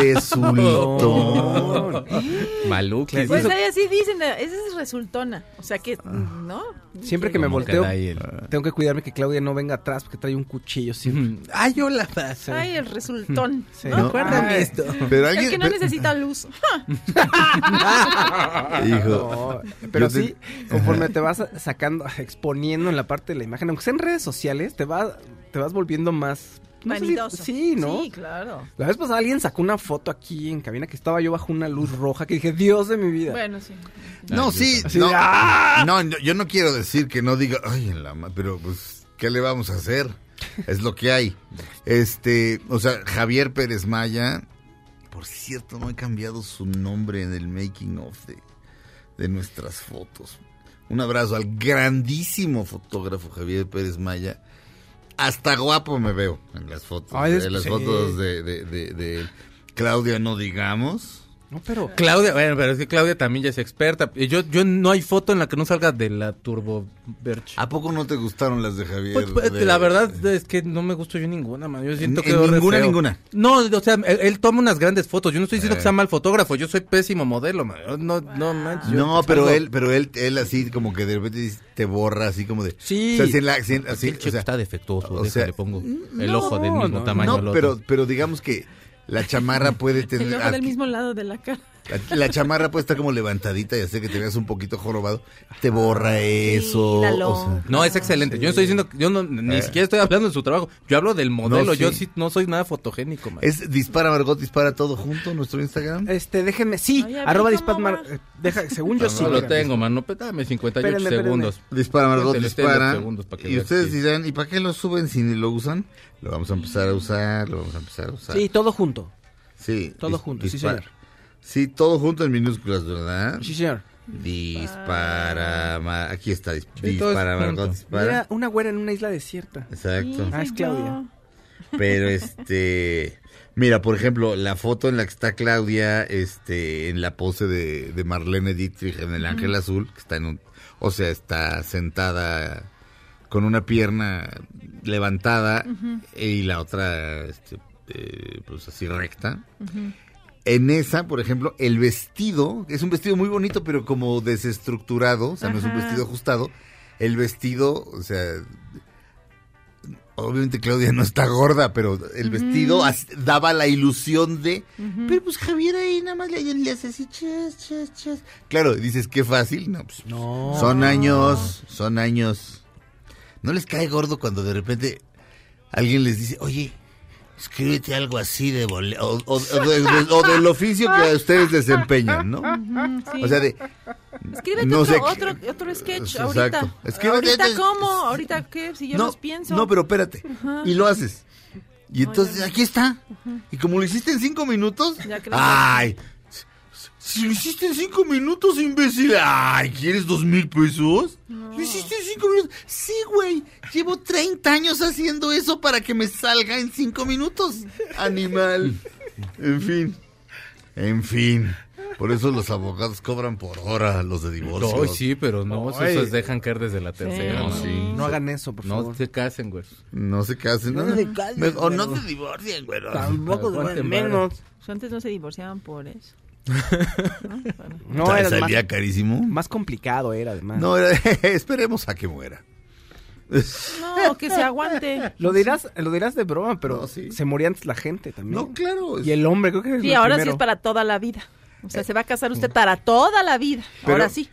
C: Resultó.
D: Maluki.
F: Claro,
E: Pues
F: Eso-
E: ahí así dicen, esa es resultona. O sea que, ¿no?
F: Siempre que me volteo, tengo que cuidarme que Claudia no venga atrás porque trae un cuchillo siempre.
D: Ay, yo la paso.
E: Ay, el resultón.
F: Sí.
E: ¿no?
D: Acuérdame
F: Ay.
D: esto.
C: Pero alguien,
E: que no
C: pero-
E: necesita luz.
C: hijo,
F: No, pero
C: yo te-
F: sí, conforme te vas sacando, exponiendo en la parte de la imagen, aunque sea en redes sociales, te va, te vas volviendo más no si- sí, ¿no?
E: Sí, claro.
F: La vez pasada alguien sacó una foto aquí en cabina que estaba yo bajo una luz roja que dije, Dios de mi vida.
E: Bueno, sí.
C: No, sí,
F: Así
C: no,
F: de, ¡ah!
C: no, no, yo no quiero decir que no diga, ay, en la ma-", pero pues, ¿qué le vamos a hacer? Es lo que hay. Este, o sea, Javier Pérez Maya, por cierto, no he cambiado su nombre en el making of de, de nuestras fotos. Un abrazo al grandísimo fotógrafo Javier Pérez Maya. Hasta guapo me veo en las fotos.
F: Ay, es-
C: en las
F: sí.
C: fotos de, de, de- de Claudia, no digamos.
F: No, pero
D: Claudia, bueno, pero es que Claudia también ya es experta. Yo, yo no hay foto en la que no salga de la Turbo Verge.
C: ¿A poco no te gustaron las de Javier?
D: Pues, pues,
C: de-
D: la verdad es que no me gustó yo ninguna, man. Yo siento
C: En-
D: que
C: en ninguna,
D: feo.
C: ninguna.
D: No, o sea, él, él toma unas grandes fotos. Yo no estoy diciendo
C: Eh.
D: que sea mal fotógrafo. Yo soy pésimo modelo, man. No, no, manches, yo
C: No, pero
D: salgo-
C: él, pero él, él así como que de repente te borra así como de.
D: Sí.
C: O sea, si en la- si en-
D: Porque
C: así,
D: el
C: o
D: chico
C: sea,
D: está defectuoso.
C: o
D: déjale,
C: sea,
D: le pongo el
F: no,
D: ojo del mismo
F: no,
D: tamaño al
C: no,
D: otro.
C: pero, pero digamos que la chamarra puede
E: El
C: tener.
E: ojo del mismo lado de la cara.
C: La, la chamarra puede estar como levantadita y hacer que te veas un poquito jorobado. Te borra eso. o sea,
D: No, es excelente. Yo no estoy diciendo, yo no, ni
C: Eh.
D: siquiera estoy hablando de su trabajo. Yo hablo del modelo.
C: No, sí.
D: Yo sí no soy nada fotogénico, man.
C: es dispara Margot, dispara todo junto nuestro Instagram.
F: este, déjenme, sí,
E: Ay,
F: arroba
E: ¿cómo
F: dispatmar,
E: va?
F: eh, deja, según yo sí.
D: no lo tengo, man. No, dame 58
F: Espérenme, espérenme.
D: segundos.
C: Dispara Margot, dispara.
D: segundos para que
C: Y ustedes dirán, ¿y para qué lo suben si ni lo usan? Lo vamos a empezar a usar, lo vamos a empezar a usar.
F: Sí, todo junto.
C: Sí,
F: Todo junto, sí,
C: dispara.
F: señor.
C: Sí, todo junto en minúsculas, ¿verdad?
F: Sí, señor.
C: Dispara, ma- aquí está, dis-
D: Sí, todo es
C: dispara, Margot,
D: junto.
C: dispara.
F: Mira, una güera en una isla desierta.
C: Exacto.
F: Ah, es Claudia.
C: Pero este, mira, por ejemplo, la foto en la que está Claudia, este, en la pose de, de Marlene Dietrich en el Ángel Azul, que está en un, o sea, está sentada con una pierna levantada y la otra, este, eh, pues así recta. En esa, por ejemplo, el vestido, es un vestido muy bonito, pero como desestructurado, o sea, no es un vestido ajustado. El vestido, o sea, obviamente Claudia no está gorda, pero el vestido as- daba la ilusión de, pero pues Javier ahí nada más le, le hace así, chas, chas, chas. Claro, dices, qué fácil, no, pues,
F: No.
C: son años, son años. ¿No les cae gordo cuando de repente alguien les dice, oye, escríbete algo así de o, o- o de- o del oficio que ustedes desempeñan, ¿no?
E: Sí.
C: O sea, de...
E: Escríbete
C: no
E: otro,
C: sé
E: otro, otro sketch
C: Exacto.
E: ahorita.
C: Escríbete
E: ¿Ahorita cómo? ¿Ahorita qué? Si yo
C: no,
E: los pienso.
C: no, pero espérate.
E: Ajá.
C: Y lo haces. Y entonces,
E: Oye.
C: aquí está. Y como lo hiciste en cinco minutos,
E: Ya
C: ¡ay! Si lo hiciste en cinco minutos, imbécil. ¡Ay! ¿Quieres dos mil pesos? Lo hiciste cinco minutos. Sí, güey. Llevo 30 años haciendo eso para que me salga en cinco minutos. Animal. En fin. En fin. Por eso los abogados cobran por hora los de divorcio.
D: Ay, sí, pero no,
F: Ay.
D: esos dejan caer desde la tercera.
C: No,
D: ¿no?
C: sí.
F: No hagan eso, por
D: No
F: favor.
D: se casen, güey.
C: No se casen. No,
F: No se casen,
C: Me- o no se divorcien, güero.
F: Tampoco menos.
E: Antes no se divorciaban por eso. ¿No?
F: No, era más,
C: salía carísimo.
F: más complicado era además.
C: No, era- esperemos a que muera.
E: No, que se aguante.
F: Lo dirás, lo dirás de broma, pero
C: No, sí.
F: se moría antes la gente también.
C: No, claro. es-
F: Y el hombre, creo que es
E: Sí, ahora sí es para toda la vida. O sea, se va a casar usted para toda la vida.
C: pero,
E: ahora sí.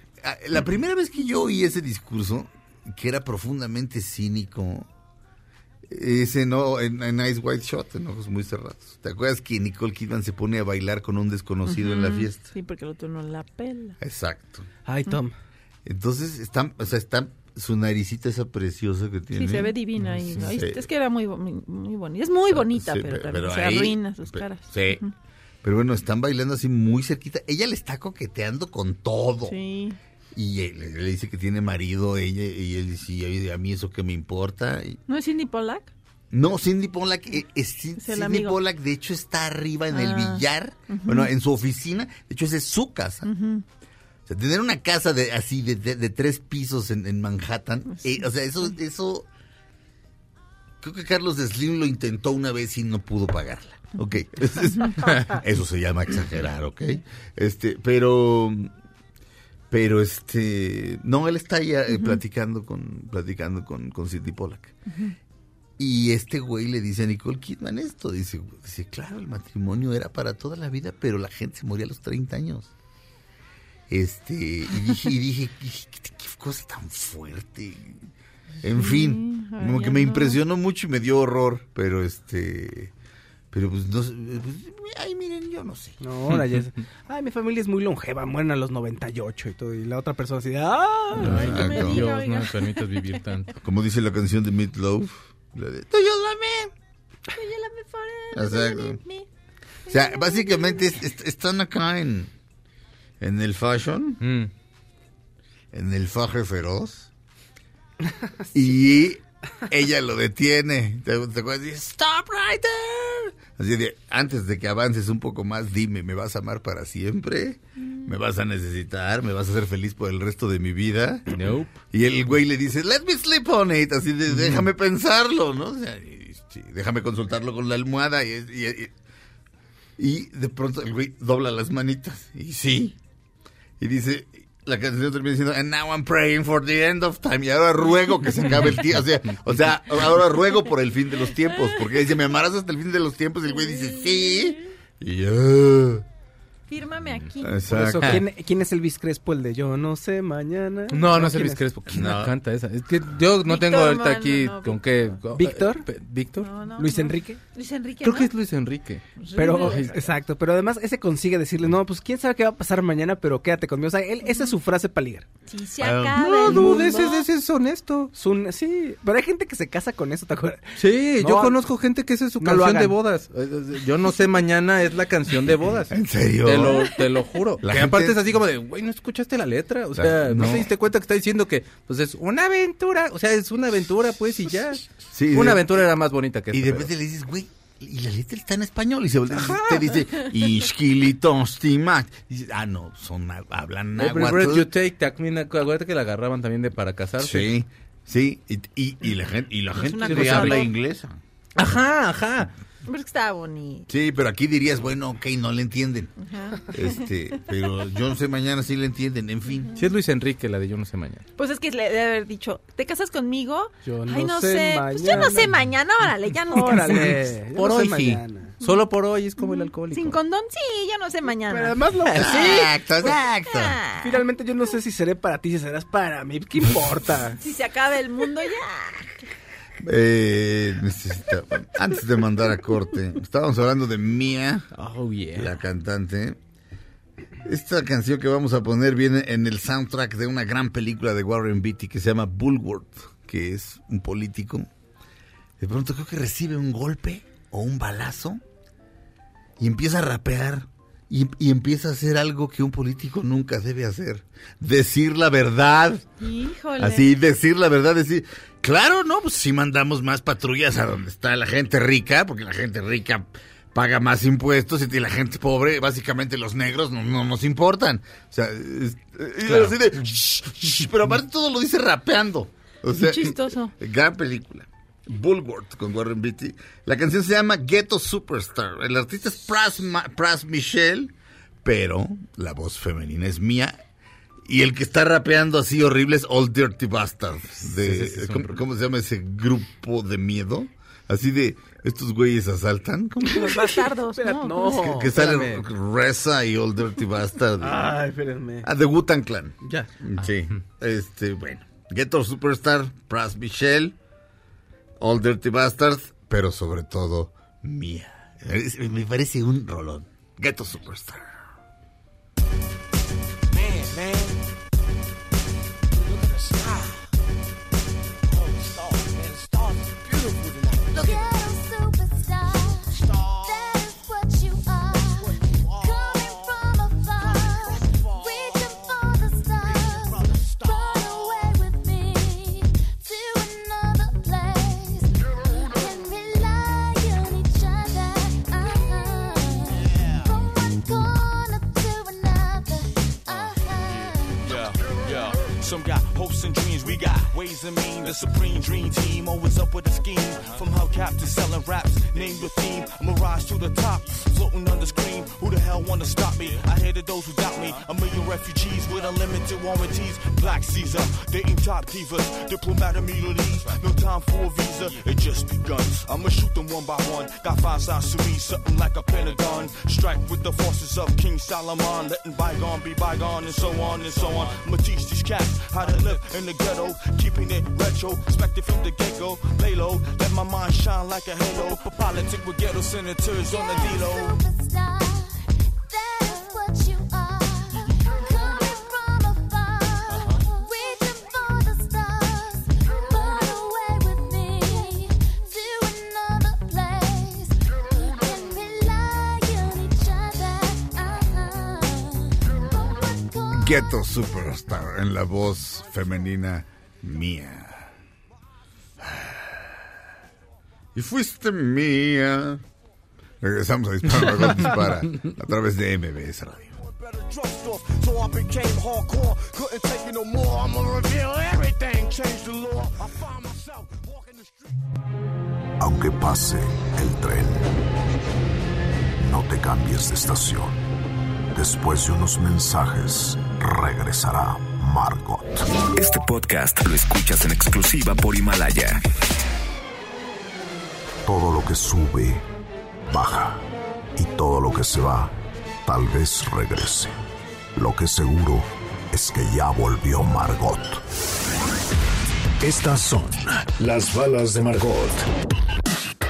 C: La primera vez que yo oí ese discurso, que era profundamente cínico, ese no, en, en Ice White Shot, en ojos muy cerrados. ¿Te acuerdas que Nicole Kidman se pone a bailar con un desconocido en la fiesta?
E: Sí, porque el otro no la pela.
C: Exacto.
F: Ay, Tom.
C: Entonces están, o sea, están, su naricita esa preciosa que tiene.
E: Sí, se ve divina.
C: Sí.
E: ay, Es que era muy, muy, muy bonita. Es muy bonita,
C: Sí,
E: pero,
C: pero
E: se
C: ahí-
E: arruina sus caras.
C: Sí. Pero bueno, están bailando así muy cerquita. Ella le está coqueteando con todo.
E: Sí.
C: Y él, le dice que tiene marido, ella, y él dice, "Y a mí eso que me importa.
E: ¿No es Cindy Pollack?
C: No, Cindy Pollack, eh, es, Cindy. Pollack de hecho está arriba en el
E: Ah,
C: billar, bueno, en su oficina, de hecho esa es su casa. O sea, tener una casa de así de, de- de tres pisos en, en Manhattan, eh, o sea, eso, eso, creo que Carlos Slim lo intentó una vez y no pudo pagarla. Ok, eso se llama exagerar, ok. Este, pero, pero este, no, él está ahí eh, platicando con, platicando con, con Cindy Pollack. Y este güey le dice a Nicole Kidman esto, dice, dice, claro, el matrimonio era para toda la vida, pero la gente se moría a los 30 años. Este, y dije, y dije, dije, qué, qué cosa tan fuerte. En fin, como que me impresionó mucho y me dio horror, pero este, pero pues no sé, pues, ay, miren, yo no sé.
F: No, ahora ya es- Ay, mi familia es muy longeva, mueren a los 98 y todo. Y la otra persona así de, ¡ah!
D: Ay,
C: Exacto.
D: Dios,
E: diga,
D: no
E: oiga.
D: me permitas vivir tanto.
C: Como dice la canción de Meat Loaf, la de, "Do you love me?" Exacto. O sea, básicamente es- es- están acá en, en el fashion,
D: Mm.
C: en el faje feroz, y ella lo detiene. ¿Te, te acuerdas? Dice, Stop right there. Así de, antes de que avances un poco más, dime, ¿me vas a amar para siempre? ¿Me vas a necesitar? ¿Me vas a hacer feliz por el resto de mi vida?
D: Nope.
C: Y el güey le dice, let me sleep on it, así de, déjame pensarlo, ¿no? O sea, y- sí, déjame consultarlo con la almohada y, y- y- y de pronto el güey dobla las manitas y sí. Y dice, la canción termina diciendo, and now I'm praying for the end of time. Y ahora ruego que se acabe el tiempo. O sea, o sea, ahora ruego por el fin de los tiempos. Porque dice, ¿me amarás hasta el fin de los tiempos? Y el güey dice, sí. Y ya.
E: Fírmame aquí.
F: Por eso,
C: Exacto.
F: ¿quién, quién es Elvis Crespo? El de Yo no sé mañana.
D: No, no es
F: ¿Quién
D: Elvis Crespo. ¿Quién
C: No.
D: la canta esa? Es que yo no
E: Víctor
D: tengo ahorita aquí
E: no,
D: con qué...
F: ¿Víctor?
D: ¿Víctor?
E: No, no,
F: Luis
E: no.
F: Enrique.
E: Luis Enrique,
D: Creo
E: ¿no?
D: que es Luis Enrique.
F: Pero,
E: Sí,
F: exacto, pero además ese consigue decirle, no, pues quién sabe qué va a pasar mañana, pero quédate conmigo. O sea, él, esa es su frase para ligar.
E: Si se
C: Ah,
E: acaba
D: No,
E: el
D: no,
E: mundo.
D: de ese, es honesto.
F: Es un- sí, pero hay gente que se casa con eso, ¿te acuerdas?
D: Sí,
F: No,
D: yo conozco gente que esa es su canción de bodas. Eh, eh, Yo no sé, mañana es la canción de bodas.
C: ¿En serio?
D: Te lo, te lo juro.
C: La
D: que
C: gente-
D: aparte es así como de, güey, ¿no escuchaste la letra? O sea,
C: La-
D: no.
C: no.
D: te diste cuenta que está diciendo que, pues es una aventura. O sea, es una aventura, pues, y ya.
C: Sí,
D: una
C: de-
D: aventura era más bonita que
C: Y
D: esta,
C: de
D: pero-
C: repente le dices, güey, y la letra está en español. Y se voltea y te dice, Ishkilitonstimac. Y dices, ah, no, son, hablan náhuatl.
D: you take, también, acuérdate que la agarraban también de para casarse.
C: Sí, sí. Y, y, y la gente, y la gente
E: una
C: que habla inglesa.
D: Ajá, ajá.
E: Pero es que estaba bonito.
C: Sí, pero aquí dirías, bueno, ok, no le entienden.
E: Ajá.
C: Este, pero yo no sé, mañana sí le entienden, en fin.
D: Sí es Luis Enrique, la de Yo no sé mañana.
E: Pues es que le debe haber dicho, ¿te casas conmigo?
F: Yo
E: Ay,
F: no
E: no
F: sé
E: sé. Pues yo no sé mañana, órale, ya no
F: Órale, yo
D: Por
F: no sé
D: hoy sí.
F: mañana.
D: Solo por hoy es como el alcohólico.
E: Sin condón, sí, yo no sé mañana.
F: Pero además lo
C: Exacto, exacto.
E: Ah,
F: Finalmente yo no sé si seré para ti, si serás para mí, ¿qué importa?
E: Si se acaba el mundo ya.
C: Eh, necesita- antes de mandar a corte, estábamos hablando de Mia,
D: Oh, yeah.
C: la cantante. Esta canción que vamos a poner viene en el soundtrack de una gran película de Warren Beatty que se llama Bulworth, que es un político. De pronto creo que recibe un golpe o un balazo y empieza a rapear y, y empieza a hacer algo que un político nunca debe hacer. Decir la verdad.
E: Híjole.
C: Así, decir la verdad, decir, claro, no, pues si mandamos más patrullas a donde está la gente rica, porque la gente rica paga más impuestos y la gente pobre, básicamente los negros, no, no nos importan. O sea, es- así de, "Shh, shh", pero aparte todo lo dice rapeando. O sea,
E: chistoso.
C: Gran película. Bulworth con Warren Beatty. La canción se llama Ghetto Superstar. El artista es Pras, Ma- Pras Michelle, pero la voz femenina es mía. Y el que está rapeando así horrible es All Dirty Bastards. De,
D: Sí, sí, sí, es un
C: ¿cómo, se llama ese grupo de miedo? Así de, estos güeyes asaltan.
E: Los bastardos, ¿no?
F: no.
C: que que sale
F: espérame.
C: Reza y All Dirty Bastard.
F: Ay, espérenme.
C: Ah, de Wu-Tang Clan.
F: Ya.
C: Sí. Este, bueno. Ghetto Superstar, Pras Michelle, All Dirty Bastards, pero sobre todo Mía. Me parece un rolón. Ghetto Superstar.
J: Ways and mean. The supreme dream team, always up with a scheme. From hubcap to selling raps, name your theme. Rise to the top, floating on the screen. Who the hell wanna stop me? I hated those who doubt me. A million refugees with unlimited warranties. Black Caesar, dating top divas, diplomatic immunities. No time for a visa, it just begun. I'ma shoot them one by one. Got five sides to me, something like a pentagon. Strike with the forces of King Solomon, letting bygone be bygone, and so on and so on. I'ma teach these cats how to live in the ghetto, keeping it retro, expected from the get go. Lay low, let my mind shine like a halo. For politics with ghetto senators on the D-Lo.
K: Superstar, that is what you are. Coming from afar, reaching for the stars. Run away with me to another place. We can rely on each other.
C: Ghetto Superstar en la voz femenina mía. Y fuiste mía. Regresamos a Dispara, Margot Dispara a través de MBS Radio.
H: better trust off, so I became hardcore. Couldn't take it no more. I'ma reveal everything, change the law. I find myself walking the street.
B: Aunque pase el tren, no te cambies de estación. Después de unos mensajes, regresará Margot.
I: Este podcast lo escuchas en exclusiva por Himalaya.
B: Todo lo que sube, baja. Y todo lo que se va, tal vez regrese. Lo que seguro es que ya volvió Margot.
A: Estas son las balas de Margot.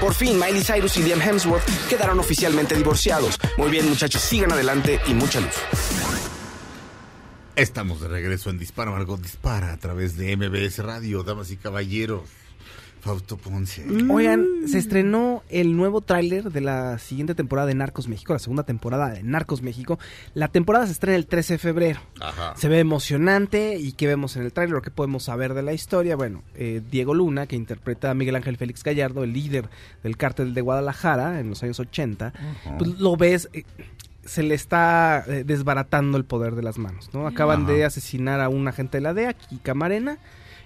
G: Por fin, Miley Cyrus y Liam Hemsworth quedaron oficialmente divorciados. Muy bien, muchachos, sigan adelante y mucha luz.
C: Estamos de regreso en Dispara, Margot Dispara a través de MBS Radio, damas y caballeros. Fausto Ponce.
F: Oigan, se estrenó el nuevo tráiler de la siguiente temporada de Narcos México, la segunda temporada de Narcos México. La temporada se estrena el 13 de febrero.
C: Ajá.
F: Se ve emocionante y ¿qué vemos en el tráiler? ¿Qué podemos saber de la historia? Bueno, eh, Diego Luna, que interpreta a Miguel Ángel Félix Gallardo, el líder del cártel de Guadalajara en los años 80, pues lo ves... eh, se le está eh, desbaratando el poder de las manos, ¿no? Acaban
C: Ajá.
F: de asesinar a un agente de la DEA, Kika Marena,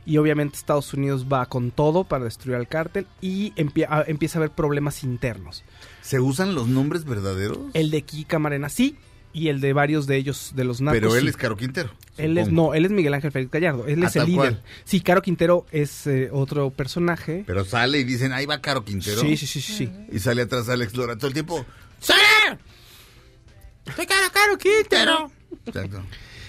F: y obviamente Estados Unidos va con todo para destruir al cártel y empie- a- empieza a haber problemas internos.
C: ¿Se usan los nombres verdaderos?
F: El de Kika Marena sí, y el de varios de ellos, de los narcos
C: Pero él
F: sí.
C: es Caro Quintero.
F: Él es, no, él es Miguel Ángel Félix Gallardo, él
C: Ah,
F: es el líder.
C: cual.
F: Sí, Caro Quintero es eh, otro personaje.
C: Pero sale y dicen, ahí va Caro Quintero.
F: Sí, sí, sí, sí.
C: Y sale atrás Alex Lora todo el tiempo.
F: Soy Caro, Caro Quintero.
C: Exacto.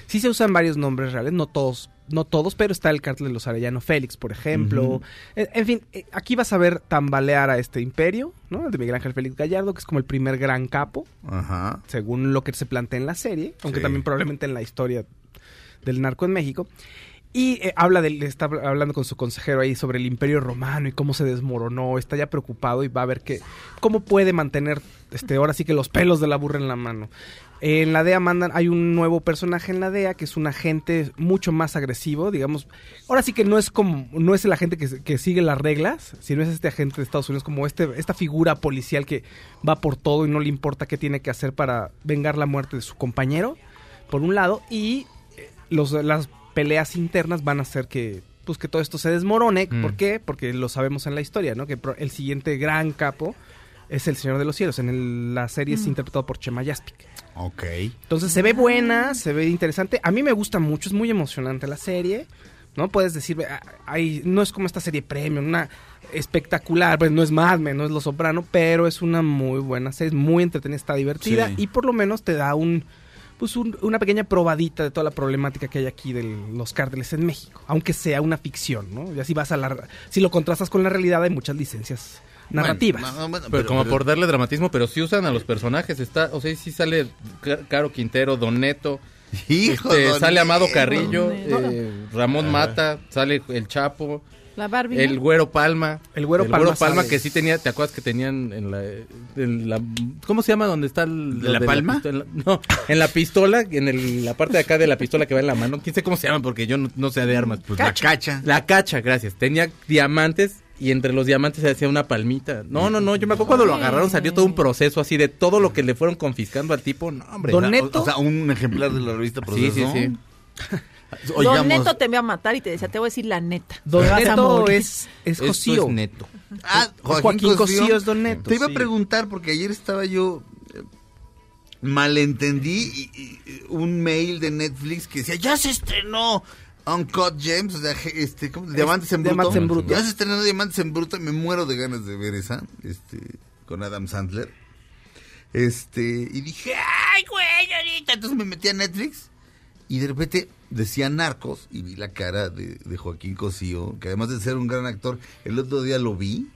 F: Sí se usan varios nombres reales, no todos, no todos, pero está el cártel de los Arellano Félix, por ejemplo. en, en fin, eh, aquí vas a ver tambalear a este imperio, ¿no? El de Miguel Ángel Félix Gallardo, que es como el primer gran capo,
C: Ajá.
F: según lo que se plantea en la serie, aunque
C: Sí.
F: también probablemente en la historia del narco en México. Y eh, habla del, está hablando con su consejero ahí sobre el imperio romano y cómo se desmoronó, está ya preocupado y va a ver que, cómo puede mantener, este, ahora sí que los pelos de la burra en la mano. En la DEA mandan, hay un nuevo personaje en la DEA que es un agente mucho más agresivo, digamos. Ahora sí que no es como, no es el agente que, que sigue las reglas, sino es este agente de Estados Unidos, como este, esta figura policial que va por todo y no le importa qué tiene que hacer para vengar la muerte de su compañero, por un lado, y eh, los, las peleas internas van a hacer que pues que todo esto se desmorone.
D: Mm.
F: ¿Por qué? Porque lo sabemos en la historia, ¿no? Que el siguiente gran capo es el Señor de los Cielos. En el- la serie es interpretado por Chema Yaspic.
C: Ok.
F: Entonces se ve buena, se ve interesante. A mí me gusta mucho, es muy emocionante la serie. ¿No? Puedes decir, ah, ay, no es como esta serie premium, una espectacular, pues no es Mad Men, no es Lo Soprano, pero es una muy buena serie, es muy entretenida, está divertida
C: Sí.
F: y por lo menos te da un pues un- una pequeña probadita de toda la problemática que hay aquí de los cárteles en México, aunque sea una ficción, ¿no? Y así vas a la si lo contrastas con la realidad hay muchas licencias narrativas.
C: Bueno, no, bueno,
D: Pero, como por darle dramatismo, pero sí usan a los personajes. Está, o sea, sí sale Ca- Caro Quintero, Don Neto.
C: Hijo,
D: este,
C: Don
D: sale Amado. Carrillo, eh, Ramón Mata, sale El Chapo.
E: La Barbie.
D: El güero Palma.
F: El Güero Palma sabe.
D: que sí tenía, ¿te acuerdas que tenían en la, en la- ¿cómo se llama donde está el,
C: ¿De la palma?
D: pistola? no, en la pistola, en el- la parte de acá de la pistola que va en la mano, quién sé cómo se llama porque yo no, no sé de armas.
C: Pues la cacha.
D: La cacha, gracias. Tenía diamantes y entre los diamantes se hacía una palmita. No, no, no, yo me acuerdo cuando lo agarraron salió todo un proceso así de todo lo que le fueron confiscando al tipo. No, hombre.
F: Don Neto.
C: O sea, un ejemplar de la revista
D: Sí,
C: Proceso.
D: sí, sí.
E: Don
C: Oigamos-
E: Neto te iba a matar y te decía, te voy a decir la neta.
F: Don Neto es, es Cosío.
D: es neto.
C: Ah, Joaquín,
F: Joaquín
C: Cosío.
F: Cosío es Don Neto,
C: Te iba
F: sí.
C: a preguntar porque ayer estaba yo eh, malentendí y- un mail de Netflix que decía ya se estrenó Uncut Gems, o sea, este, ¿cómo? Diamantes en bruto.
F: Diamantes en Bruto.
C: Ya se estrenó Diamantes en bruto y me muero de ganas de ver esa, este, con Adam Sandler. Este, y dije, ay, güey, ahorita. Entonces me metí a Netflix y de repente decía Narcos y vi la cara de, de Joaquín Cosío, que además de ser un gran actor, el otro día lo vi.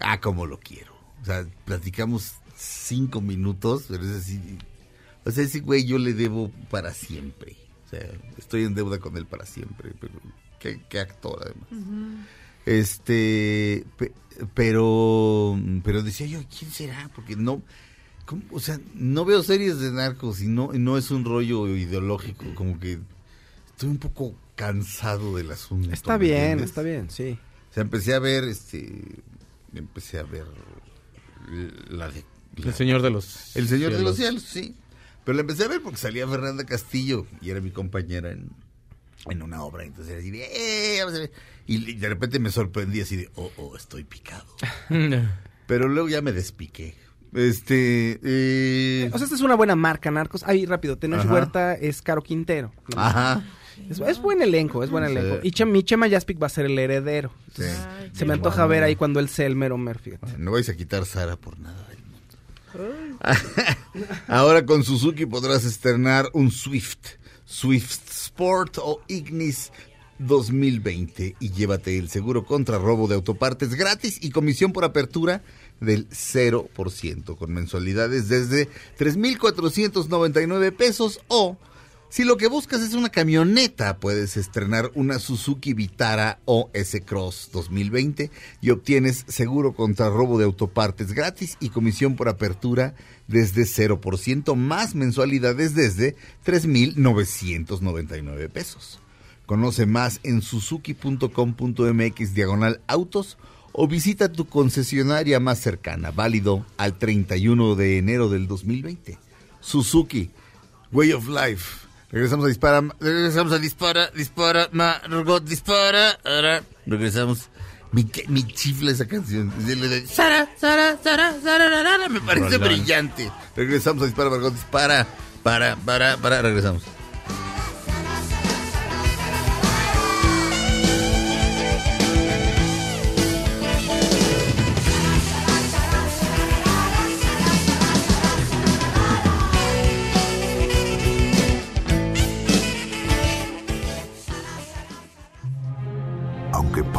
C: Ah, como lo quiero. O sea, platicamos cinco minutos, pero es así. O sea, ese güey yo le debo para siempre. O sea, estoy en deuda con él para siempre, pero qué, qué actor además. Este, pe- pero, pero decía yo, ¿quién será? Porque no, ¿cómo? o sea, no veo series de narcos y no, no es un rollo ideológico, como que estoy un poco cansado del asunto.
F: Está
C: ¿me
F: bien,
C: entiendes?
F: está bien, sí.
C: O sea, empecé a ver, este, empecé a ver la de... la-
D: El señor de los
C: el Señor de los Cielos, sí. Pero la empecé a ver porque salía Fernanda Castillo y era mi compañera en, en una obra. Entonces era así de, "Eh, vamos a ver". Y de repente me sorprendí así de, oh, oh, estoy picado. Pero luego ya me despiqué. Este, eh,
F: O sea, esta es una buena marca, Narcos. Ahí, rápido, Tenoch
C: Ajá.
F: Huerta es Caro Quintero.
C: ajá.
F: Es, es buen elenco, es buen
C: Sí.
F: elenco. Y Che- mi Chema Jaspic va a ser el heredero.
C: Sí.
F: Se me antoja ver ahí cuando él sea el mero mer, fíjate.
C: No vais a quitar Sara por nada del mundo. Ahora con Suzuki podrás estrenar un Swift, Swift Sport o Ignis 2020 y llévate el seguro contra robo de autopartes gratis y comisión por apertura del 0% con mensualidades desde 3.499 pesos o si lo que buscas es una camioneta, puedes estrenar una Suzuki Vitara o S-Cross 2020 y obtienes seguro contra robo de autopartes gratis y comisión por apertura desde 0% más mensualidades desde 3.999 pesos. Conoce más en suzuki.com.mx diagonal autos o visita tu concesionaria más cercana, válido al 31 de enero del 2020. Suzuki, Way of Life. Regresamos a dispara, regresamos a dispara, dispara, Margot, dispara. Ahora regresamos. Mi, chifla esa canción. Sara, Sara, Sara, Sara, me parece brillante. Regresamos a dispara, Margot, dispara. Para, para, para, regresamos.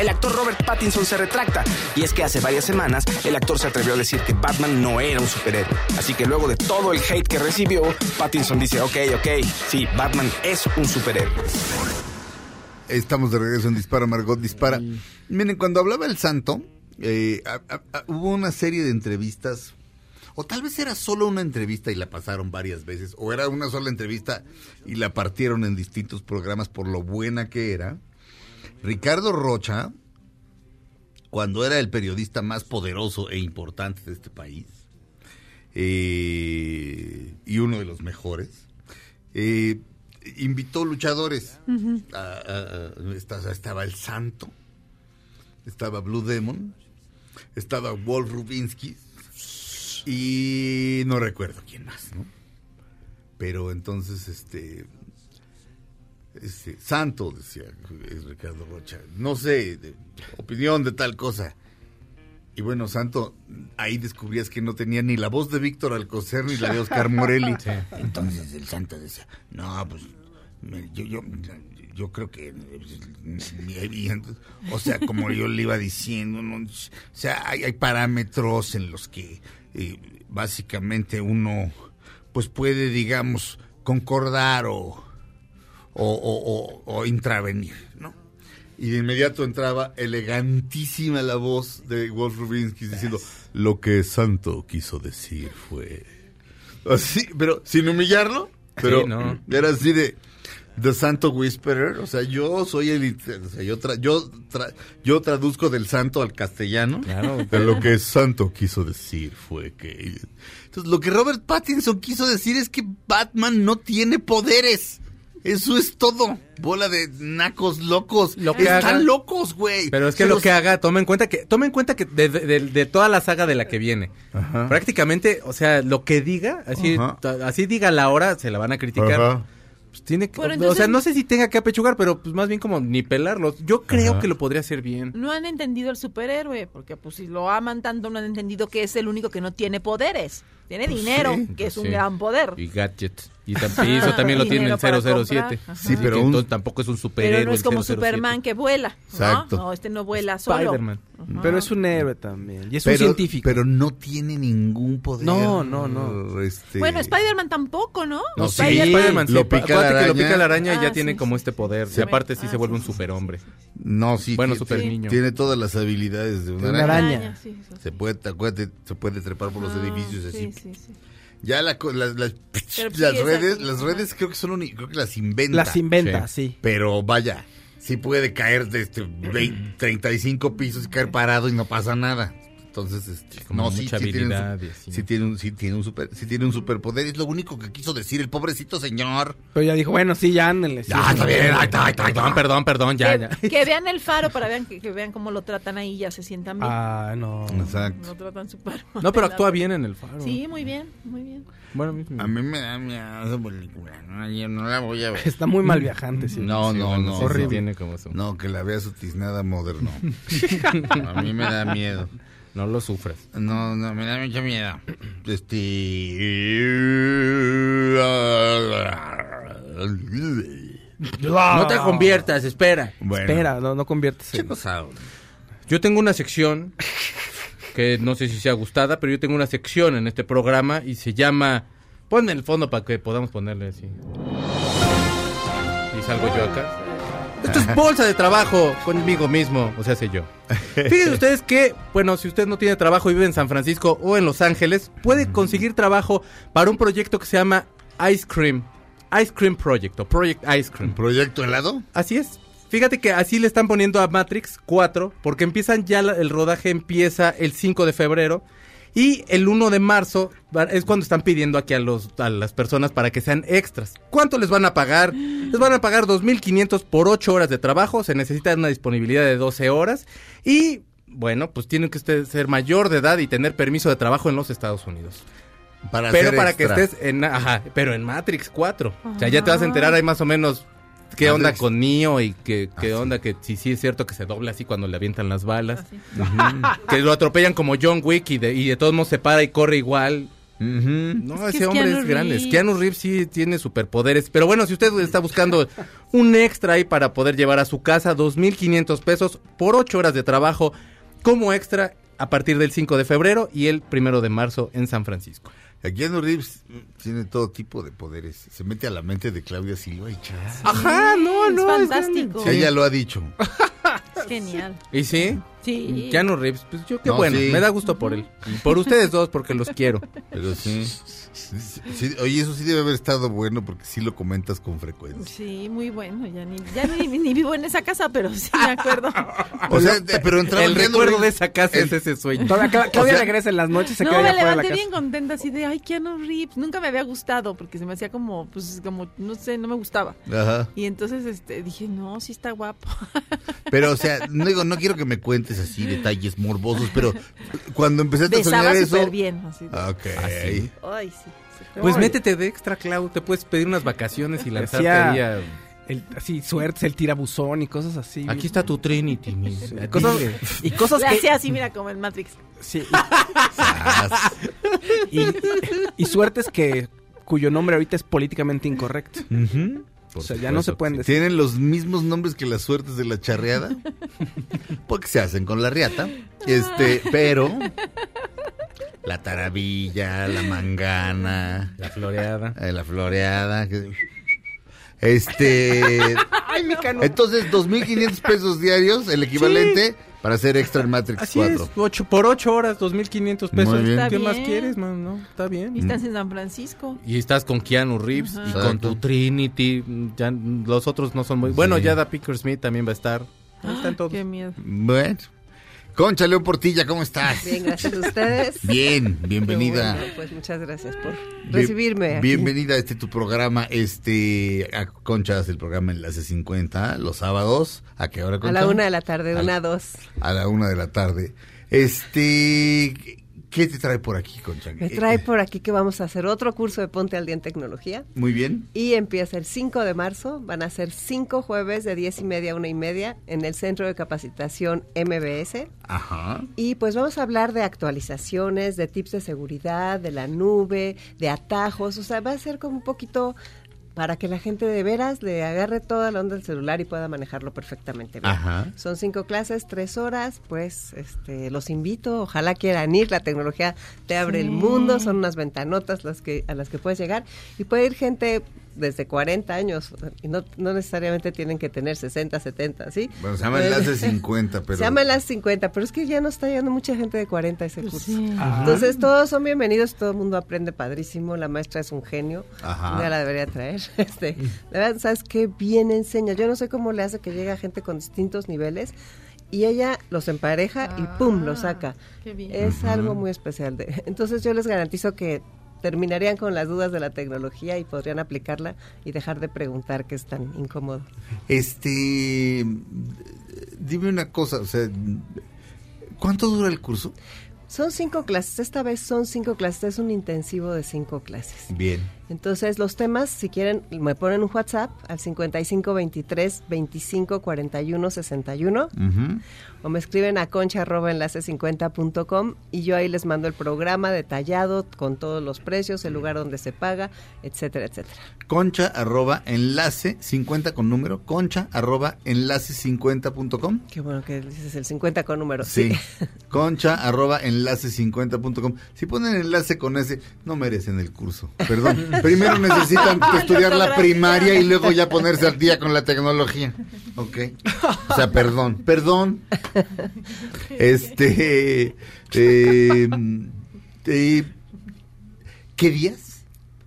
G: El actor Robert Pattinson se retracta. Y es que hace varias semanas el actor se atrevió a decir que Batman no era un superhéroe. Así que luego de todo el hate que recibió, Pattinson dice, ok, ok, sí, Batman es un superhéroe.
C: Estamos de regreso en Dispara, Margot Dispara. Miren, cuando hablaba el santo, eh, a- a- a- hubo una serie de entrevistas, o tal vez era solo una entrevista y la pasaron varias veces, o era una sola entrevista y la partieron en distintos programas por lo buena que era. Ricardo Rocha, cuando era el periodista más poderoso e importante de este país, eh, y uno de los mejores, eh, invitó luchadores. A- a- a- esta- estaba el Santo, estaba Blue Demon, estaba Wolf Rubinsky y no recuerdo quién más, ¿no? Pero entonces, este, Este, santo, decía Ricardo Rocha. No sé, de- opinión de tal cosa. Y bueno, Santo, ahí descubrías que no tenía ni la voz de Víctor Alcocer ni la de Oscar Morelli. Entonces el Santo decía, no, pues me- yo, yo, yo creo que... O sea, como yo le iba diciendo, ¿no? o sea, hay, hay parámetros en los que eh, básicamente uno pues puede, digamos, concordar o, o, o- o- o intravenir, ¿no? Y de inmediato entraba elegantísima la voz de Wolf Rubinsky diciendo, lo que Santo quiso decir fue... Así, pero sin humillarlo, pero
D: Sí, no.
C: era así de... The Santo Whisperer, o sea, yo soy el... O sea, yo, tra- yo, tra- yo traduzco del santo al castellano.
D: Claro.
C: Pero lo que Santo quiso decir fue que... Entonces, lo que Robert Pattinson quiso decir es que Batman no tiene poderes. Eso es todo. Bola de nacos locos.
D: Lo que
C: Están
D: haga-
C: locos, güey.
D: Pero es que lo que haga, toma en cuenta que, toma en cuenta que de, de- de toda la saga de la que viene,
C: Ajá.
D: prácticamente, o sea, lo que diga, así, así diga la hora, se la van a criticar.
C: Ajá.
D: Pues tiene que,
E: Bueno,
D: o sea, no sé si tenga que apechugar, pero pues más bien como ni pelarlos. Yo creo
C: Ajá.
D: que lo podría hacer bien.
E: No han entendido el superhéroe, porque pues si lo aman tanto no han entendido que es el único que no tiene poderes. Tiene dinero,
C: sí,
E: que
D: pues
E: es un
D: sí.
E: gran poder.
D: Y gadgets. Y, y eso también lo tiene
E: Dinero
D: el
E: para
D: 007.
E: comprar. Ajá.
C: Sí, pero un-
D: entonces tampoco es un superhéroe.
E: Pero no es como
D: 007.
E: Superman que vuela. ¿no?
C: Exacto.
E: No, este no vuela solo.
D: Spider-Man.
E: Ajá.
F: Pero es un héroe también. Y es
C: pero,
F: un científico.
C: Pero no tiene ningún poder.
F: No, no, no.
C: Este...
E: Bueno, Spider-Man tampoco, ¿no?
D: No, sí,
E: Spider-Man-
D: sí.
C: Lo pica la
D: Acuérdate que lo
C: araña.
D: pica la araña y ya
E: Ah,
D: tiene
E: sí,
D: como
E: sí,
D: este poder.
E: Sí.
D: Y aparte sí
E: Ah,
D: se vuelve
E: sí,
D: un superhombre.
C: No, sí.
D: Bueno,
C: tiene-
D: super niño.
C: Tiene todas las habilidades de una, araña.
F: araña.
C: Se puede, acuérdate, se puede trepar por los
E: Ah,
C: edificios así.
E: Sí, sí, sí.
C: Ya la co- las, las,
E: sí,
C: redes, las redes creo que son uni- creo que las inventa.
F: Las inventa, sí.
C: Pero vaya, sí puede caer de este 20, 35 pisos y caer parado y no pasa nada. Entonces, este,
D: como
C: no, sí,
D: mucha
C: sí tiene, un, sí tiene un, sí tiene un super, sí tiene un superpoder. Es lo único que quiso decir el pobrecito señor.
F: Pero ya dijo, bueno, sí, ya ándenle.
C: Ya,
F: sí,
C: está bien, está.
D: Perdón, perdón, perdón, ya,
E: que,
D: ya.
E: que vean el faro para vean, que, que vean cómo lo tratan ahí ya se sientan bien.
F: Ah, no.
C: Exacto.
E: Lo tratan súper mal.
D: No, pero actúa bien en el faro.
E: Sí, muy bien, muy bien.
D: Bueno, a mí-
C: A mí me da miedo esa película. No, yo no la voy a ver.
F: Está muy mal viajante, sí.
C: No,
D: sí,
C: no,
D: bueno,
C: no.
D: sí, sí
F: horrible.
D: tiene como su-
C: No, que la vea su tiznada moderno. A mí me da miedo.
D: No lo sufras.
C: No, no, me da mucho miedo. Este.
D: No te conviertas, espera.
C: Bueno.
F: Espera, no, no conviertes. en-.
D: Yo tengo una sección que no sé si sea gustada, pero yo tengo una sección en este programa y se llama... Pon el fondo para que podamos ponerle así. Y salgo yo acá. Esto es bolsa de trabajo conmigo mismo, o sea, sé yo. Fíjense ustedes que, bueno, si usted no tiene trabajo y vive en San Francisco o en Los Ángeles, puede conseguir trabajo para un proyecto que se llama Ice Cream. Ice Cream Project o Project Ice Cream.
C: ¿Proyecto helado?
D: Así es. Fíjate que así le están poniendo a Matrix 4, porque empiezan ya, la- el rodaje empieza el 5 de febrero y el 1 de marzo es cuando están pidiendo aquí a, los, a las personas para que sean extras. ¿Cuánto les van a pagar? Les van a pagar 2.500 por 8 horas de trabajo, se necesita una disponibilidad de 12 horas y... Bueno, pues tienen que usted ser mayor de edad y tener permiso de trabajo en los Estados Unidos.
C: Para
D: Pero para
C: extra.
D: que estés en, ajá, pero en Matrix 4. O sea, ya te vas a enterar ahí más o menos qué onda con Neo y qué, qué
C: Ah, sí.
D: onda que si sí es cierto que se dobla así cuando le avientan las balas. Ujú. que lo atropellan como John Wick y de, y de todos modos se para y corre igual. No,
E: Es
D: ese
E: es
D: hombre
E: Keanu
D: es grande.
E: Reeves.
D: Keanu Reeves sí tiene superpoderes. Pero bueno, si usted está buscando un extra ahí para poder llevar a su casa, 2.500 pesos por 8 horas de trabajo como extra a partir del 5 de febrero y el primero de marzo en San Francisco.
C: Keanu Reeves tiene todo tipo de poderes. Se mete a la mente de Claudia Silva y ya.
D: Ajá, no, no. es
E: fantástico.
C: Sí, ella lo ha dicho.
E: Es genial.
D: ¿Y sí?
E: Sí.
D: Keanu Reeves, pues yo qué
C: No,
D: bueno,
C: sí.
D: me da gusto por él. Y por ustedes dos, porque los quiero.
C: Pero sí. Sí, sí, Oye, eso sí debe haber estado bueno porque sí lo comentas con frecuencia.
E: Sí, muy bueno. Ya ni, ya ni, ni vivo en esa casa, pero sí me acuerdo.
C: O sea, pero entraba
D: el recuerdo de esa casa
C: el-
D: es ese sueño.
F: Todavía Cla- Claudia
C: O sea-
F: regresa en las noches, se
E: no,
F: queda
E: me
F: la
E: levanté
F: casa.
E: bien contenta así de, ay, Keanu Reeves. Nunca me había gustado porque se me hacía como, pues, como, no sé, no me gustaba.
C: Ajá.
E: Y entonces este, dije, no, sí está guapo.
C: Pero, o sea, no digo, no quiero que me cuentes así detalles morbosos, pero cuando empezaste a soñar eso.
E: súper bien. Así de,
C: Ah, Ok.
E: Ay, sí.
D: Pues métete de extra, Clau. Te puedes pedir unas vacaciones y lanzarte ahí a...
F: el, así, suertes, el tirabuzón y cosas así.
D: Aquí está tu Trinity, mis.
F: Cosas, y cosas que...
E: hacía así, mira, como en Matrix.
F: Sí, y, y- y suertes que cuyo nombre ahorita es políticamente incorrecto. O sea, ya no se pueden decir.
C: ¿Tienen los mismos nombres que las suertes de la charreada? Porque se hacen con la riata. Este, pero. La taravilla, la mangana,
D: La floreada.
C: eh, la floreada. que- Este.
F: Ay, mi cano.
C: Entonces, 2.500 pesos diarios, el equivalente para hacer extra en Matrix
D: Así
C: 4.
D: es, ocho, por 8 horas, 2.500 pesos.
C: Muy bien.
D: ¿Qué más quieres, man? No, está bien.
E: Y estás en San Francisco.
D: Y estás con Keanu Reeves
E: Ajá.
D: y con tu Trinity. Ya, los otros no son muy... Bueno,
C: Sí.
D: ya Da Picker Smith también va a estar. Ahí están todos.
E: Qué miedo.
C: Bueno. Concha León Portilla, ¿cómo estás?
L: Bien, gracias a ustedes.
C: Bien, bienvenida.
L: Bueno, pues muchas gracias por recibirme.
C: Bienvenida a este tu programa, este, a Concha hace el programa Enlace 50, los sábados, ¿a qué hora
L: A
C: Concha?
L: la una de la tarde,
C: A
L: una a dos.
C: A la una de la tarde. Este, ¿qué te trae por aquí, Concha?
L: Me trae por aquí que vamos a hacer otro curso de Ponte al Día en Tecnología.
C: Muy bien.
L: Y empieza el 5 de marzo. Van a ser cinco jueves de 10 y media a una y media en el Centro de Capacitación MBS.
C: Ajá.
L: Y pues vamos a hablar de actualizaciones, de tips de seguridad, de la nube, de atajos. O sea, va a ser como un poquito para que la gente de veras le agarre toda la onda del celular y pueda manejarlo perfectamente bien.
C: Ajá.
L: Son cinco clases, tres horas, pues este, los invito, ojalá quieran ir, la tecnología te abre el mundo, son unas ventanotas las que, a las que puedes llegar. Y puede ir gente desde 40 años y no, no necesariamente tienen que tener 60, 70, ¿sí?
C: Bueno, se llama
L: Pueden-
C: Enlace 50, pero...
L: Se llama Enlace 50, pero es que ya no está llegando mucha gente de 40 a ese
E: Pues
L: curso.
E: sí.
L: Entonces todos son bienvenidos, todo el mundo aprende padrísimo, la maestra es un genio,
C: Ajá.
L: ya la debería traer. Este, la verdad, ¿sabes qué? Bien enseña. Yo no sé cómo le hace que llegue gente con distintos niveles y ella los empareja y ¡pum! los saca.
E: Ah, Qué bien.
L: Es algo muy especial. De, entonces yo les garantizo que terminarían con las dudas de la tecnología y podrían aplicarla y dejar de preguntar que es tan incómodo.
C: Este, dime una cosa, o sea, ¿cuánto dura el curso?
L: Son cinco clases, esta vez son cinco clases, es un intensivo de cinco clases.
C: Bien.
L: Entonces, los temas, si quieren, me ponen un WhatsApp al 55 23 25 41 61
C: Ujú.
L: o me escriben a concha arroba enlace 50.com y yo ahí les mando el programa detallado con todos los precios, el lugar donde se paga, etcétera, etcétera.
C: Concha arroba enlace 50 con número, concha arroba enlace 50.com.
L: Qué bueno que dices el 50 con número.
C: Sí. Concha arroba enlace 50.com. Si ponen enlace con ese, no merecen el curso. Perdón. Primero necesitan estudiar la primaria y luego ya ponerse al día con la tecnología. Ok. O sea, perdón. Perdón. Este. eh, eh, ¿Qué días?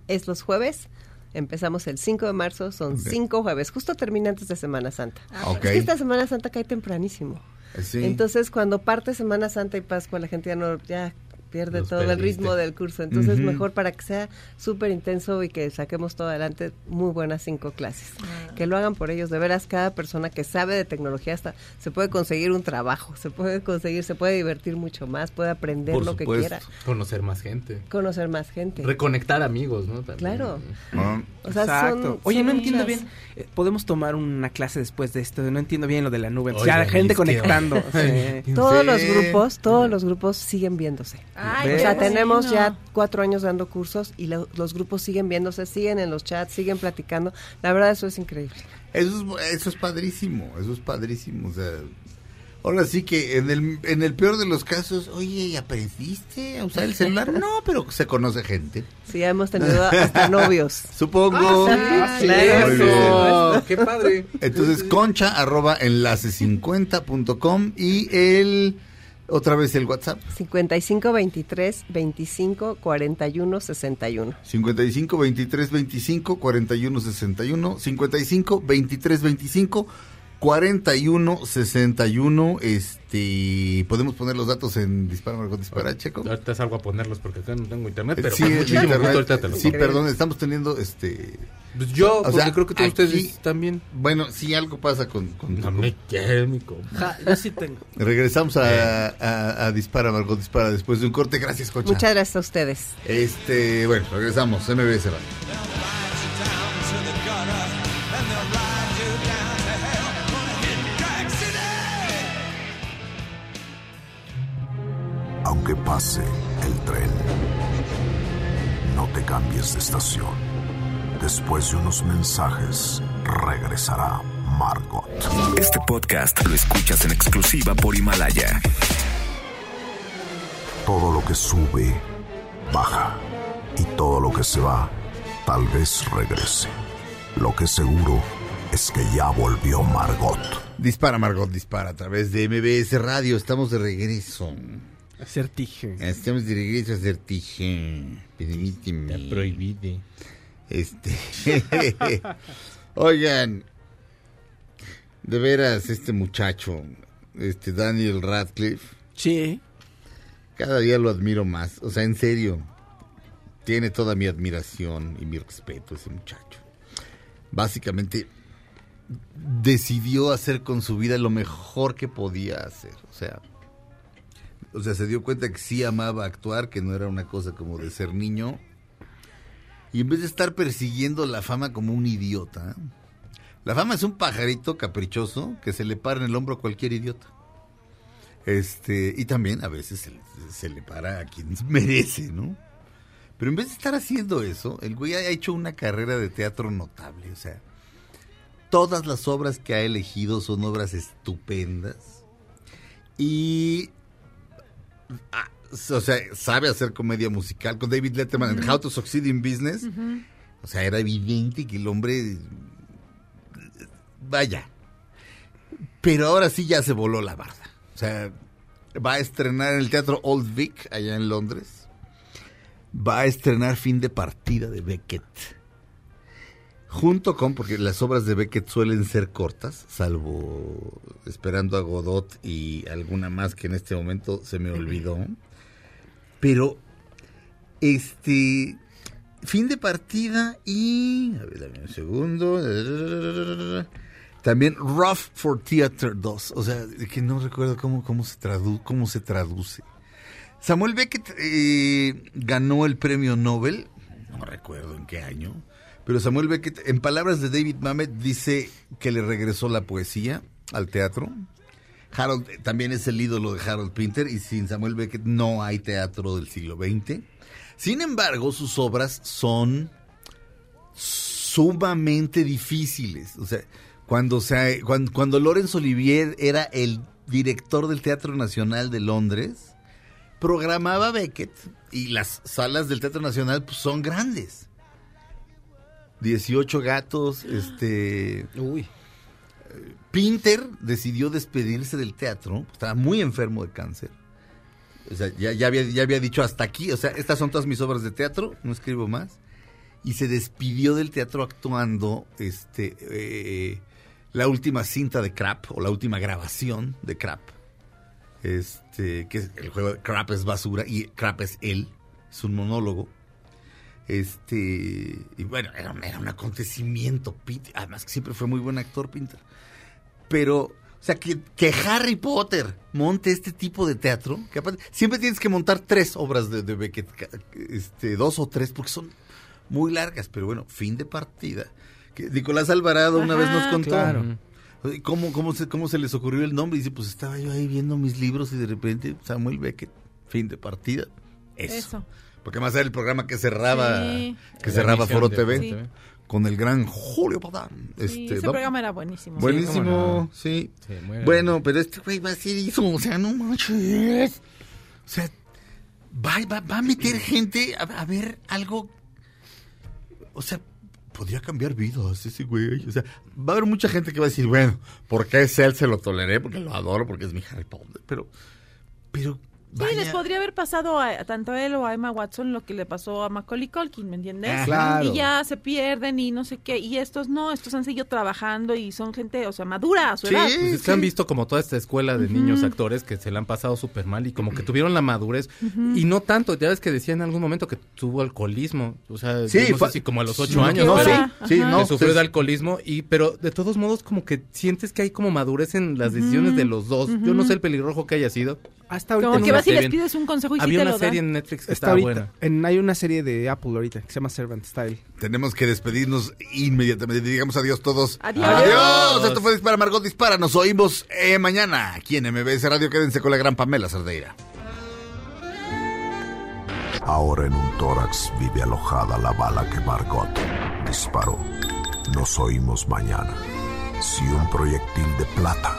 L: Es los jueves. Empezamos el 5 de marzo, son
C: Ok.
L: cinco jueves, justo termina antes de Semana Santa.
C: Ok.
L: Es que esta Semana Santa cae tempranísimo.
C: Sí.
L: Entonces, cuando parte Semana Santa y Pascua, la gente ya no ya pierde
D: Los
L: todo el ritmo del curso. Entonces, mejor para que sea súper intenso y que saquemos todo adelante, muy buenas cinco clases. Que lo hagan por ellos. De veras, cada persona que sabe de tecnología hasta se puede conseguir un trabajo, se puede conseguir, se puede divertir mucho más, puede aprender
D: Por
L: lo que quiera,
D: Conocer más gente.
L: conocer más gente.
D: Reconectar amigos, ¿no? También.
L: Claro.
C: Ah,
L: O sea,
F: Exacto.
L: son-
F: Oye,
L: son
F: no entiendo bien. eh, Podemos tomar una clase después de esto. No entiendo bien lo de la nube. O
D: Oigan,
F: sea, la gente conectando. sí.
L: Todos los grupos, todos los grupos siguen viéndose. O sea, tenemos
E: bueno.
L: ya cuatro años dando cursos y lo- los grupos siguen viéndose, siguen en los chats, siguen platicando. La verdad, eso es increíble.
C: Eso es, eso es padrísimo, eso es padrísimo. O sea, ahora sí que en el, en el peor de los casos, oye, ¿y ¿aprendiste a usar el celular? No, pero se conoce gente.
L: Sí, ya hemos tenido hasta novios.
C: Supongo.
L: Ah, sí,
C: Muy
L: claro.
D: qué padre.
C: Entonces, concha arroba enlace50.com y el, otra vez el WhatsApp.
L: 55 23 25 41 61.
C: 55 23 25 41 61 55 23 25 41 61 este podemos poner los datos en dispara Margot dispara checo
D: Ahorita salgo a ponerlos porque acá no tengo internet, pero
C: sí,
D: con
C: en
D: muchísimo
C: internet.
D: gusto ahorita te los
C: sí perdón estamos teniendo este
D: Pues yo,
C: O
D: porque
C: sea,
D: creo que todos
C: aquí-
D: ustedes también.
C: bueno sí algo pasa con, con-
D: No me quieren, mi compa.
F: Ja, yo sí tengo.
C: regresamos a, a, a dispara Margot dispara después de un corte gracias Concha
L: Muchas gracias a ustedes.
C: este bueno regresamos MBS va.
B: Aunque pase el tren. No te cambies de estación. Después de unos mensajes, regresará Margot.
I: Este podcast lo escuchas en exclusiva por Himalaya.
B: Todo lo que sube, baja. Y todo lo que se va, tal vez regrese. Lo que seguro es que ya volvió Margot.
C: Dispara, Margot, dispara a través de MBS Radio. Estamos de regreso.
F: Acertije.
C: Estamos de regreso a Acertije. Permíteme.
D: Prohibide.
C: Este. Oigan. De veras, este muchacho, este Daniel Radcliffe,
F: Sí.
C: cada día lo admiro más. O sea, en serio. Tiene toda mi admiración y mi respeto ese muchacho. Básicamente decidió hacer con su vida lo mejor que podía hacer. O sea, o sea, se dio cuenta que sí amaba actuar, que no era una cosa como de ser niño. Y en vez de estar persiguiendo la fama como un idiota, la fama es un pajarito caprichoso que se le para en el hombro a cualquier idiota. Este, y también a veces se, se le para a quien merece, ¿no? Pero en vez de estar haciendo eso, el güey ha hecho una carrera de teatro notable. O sea, todas las obras que ha elegido son obras estupendas. Y. ah, o sea, sabe hacer comedia musical con David Letterman en How to Succeed in Business. O sea, era evidente que el hombre. Vaya. Pero ahora sí ya se voló la barda. O sea, va a estrenar en el Teatro Old Vic, allá en Londres. Va a estrenar Fin de Partida de Beckett. Junto con, porque las obras de Beckett suelen ser cortas, salvo Esperando a Godot y alguna más que en este momento se me olvidó. Pero, este, fin de partida y... A ver, dame un segundo. También Rough for Theater 2. O sea, que no recuerdo cómo, cómo, se, tradu cómo se traduce. Samuel Beckett eh, ganó el premio Nobel, no recuerdo en qué año, pero Samuel Beckett, en palabras de David Mamet, dice que le regresó la poesía al teatro. Harold eh, también es el ídolo de Harold Pinter y sin Samuel Beckett no hay teatro del siglo XX. Sin embargo, sus obras son sumamente difíciles. O sea, cuando, se, cuando, cuando Laurence Olivier era el director del Teatro Nacional de Londres, programaba Beckett y las salas del Teatro Nacional pues, son grandes. 18 gatos, este...
F: Uy.
C: Pinter decidió despedirse del teatro, estaba muy enfermo de cáncer. O sea, ya, ya, había, ya había dicho hasta aquí, o sea, estas son todas mis obras de teatro, no escribo más. Y se despidió del teatro actuando este, eh, la última cinta de Crap, o la última grabación de Crap. Este, que es el juego de Crap es basura y Crap es él, es un monólogo. Este, y bueno, era, un- era un acontecimiento, Pinter, además que siempre fue muy buen actor Pinter. Pero, o sea, que, que Harry Potter monte este tipo de teatro, que aparte, siempre tienes que montar tres obras de, de Beckett, este, dos o tres, porque son muy largas, pero bueno, fin de partida. Que Nicolás Alvarado una vez nos contó.
F: claro.
C: Oye, ¿Cómo, cómo, se, ¿Cómo se les ocurrió el nombre? Y dice, pues estaba yo ahí viendo mis libros y de repente Samuel Beckett, fin de partida. Eso.
E: Eso.
C: Porque más era el programa que cerraba,
E: Sí.
C: que
D: La
C: cerraba Foro
D: de
C: TV, con el gran Julio Padán.
E: Sí,
C: Este,
E: ese programa era buenísimo.
C: Buenísimo,
D: no.
C: sí.
D: Sí, muy
C: bueno, pero este güey va a hacer eso, o sea, no manches. O sea, va, va, va a meter gente a, a ver algo. O sea, podría cambiar vidas ese güey. O sea, va a haber mucha gente que va a decir, bueno, porque es él, se lo toleré, porque lo adoro, porque es mi Harry Potter. Pero, pero.
E: Sí, les podría haber pasado a, a tanto a él o a Emma Watson lo que le pasó a Macaulay Culkin, ¿me entiendes?
F: Claro.
E: Y ya se pierden y no sé qué. Y estos no, estos han seguido trabajando y son gente, o sea, madura a su
C: Sí.
E: edad.
D: Pues es que han visto como toda esta escuela de niños actores que se la han pasado súper mal y como que tuvieron la madurez. Y no tanto, ya ves que decía en algún momento que tuvo alcoholismo. O sea,
C: Sí,
D: no
C: fue-
D: sé si como a los ocho años.
C: no,
D: ¿no?
C: sí, no.
D: que sufrió
C: sí.
D: de alcoholismo y pero de todos modos como que sientes que hay como madurez en las decisiones de los dos. Yo no sé el pelirrojo que haya sido.
F: Hasta ahorita.
E: Como que vas y les pides un consejo y sí
D: Había
E: te
D: una
E: lo
D: serie
E: dan.
D: en Netflix que
F: Está
D: estaba
F: ahorita.
D: buena.
F: En, hay una serie de Apple ahorita que se llama Servant Style.
C: Tenemos que despedirnos inmediatamente. Digamos adiós todos.
E: Adiós.
C: Adiós. Esto fue Dispara Margot Dispara. Nos oímos eh, mañana aquí en MBS Radio. Quédense con la gran Pamela Cerdeira.
B: Ahora en un tórax vive alojada la bala que Margot disparó. Nos oímos mañana. Si un proyectil de plata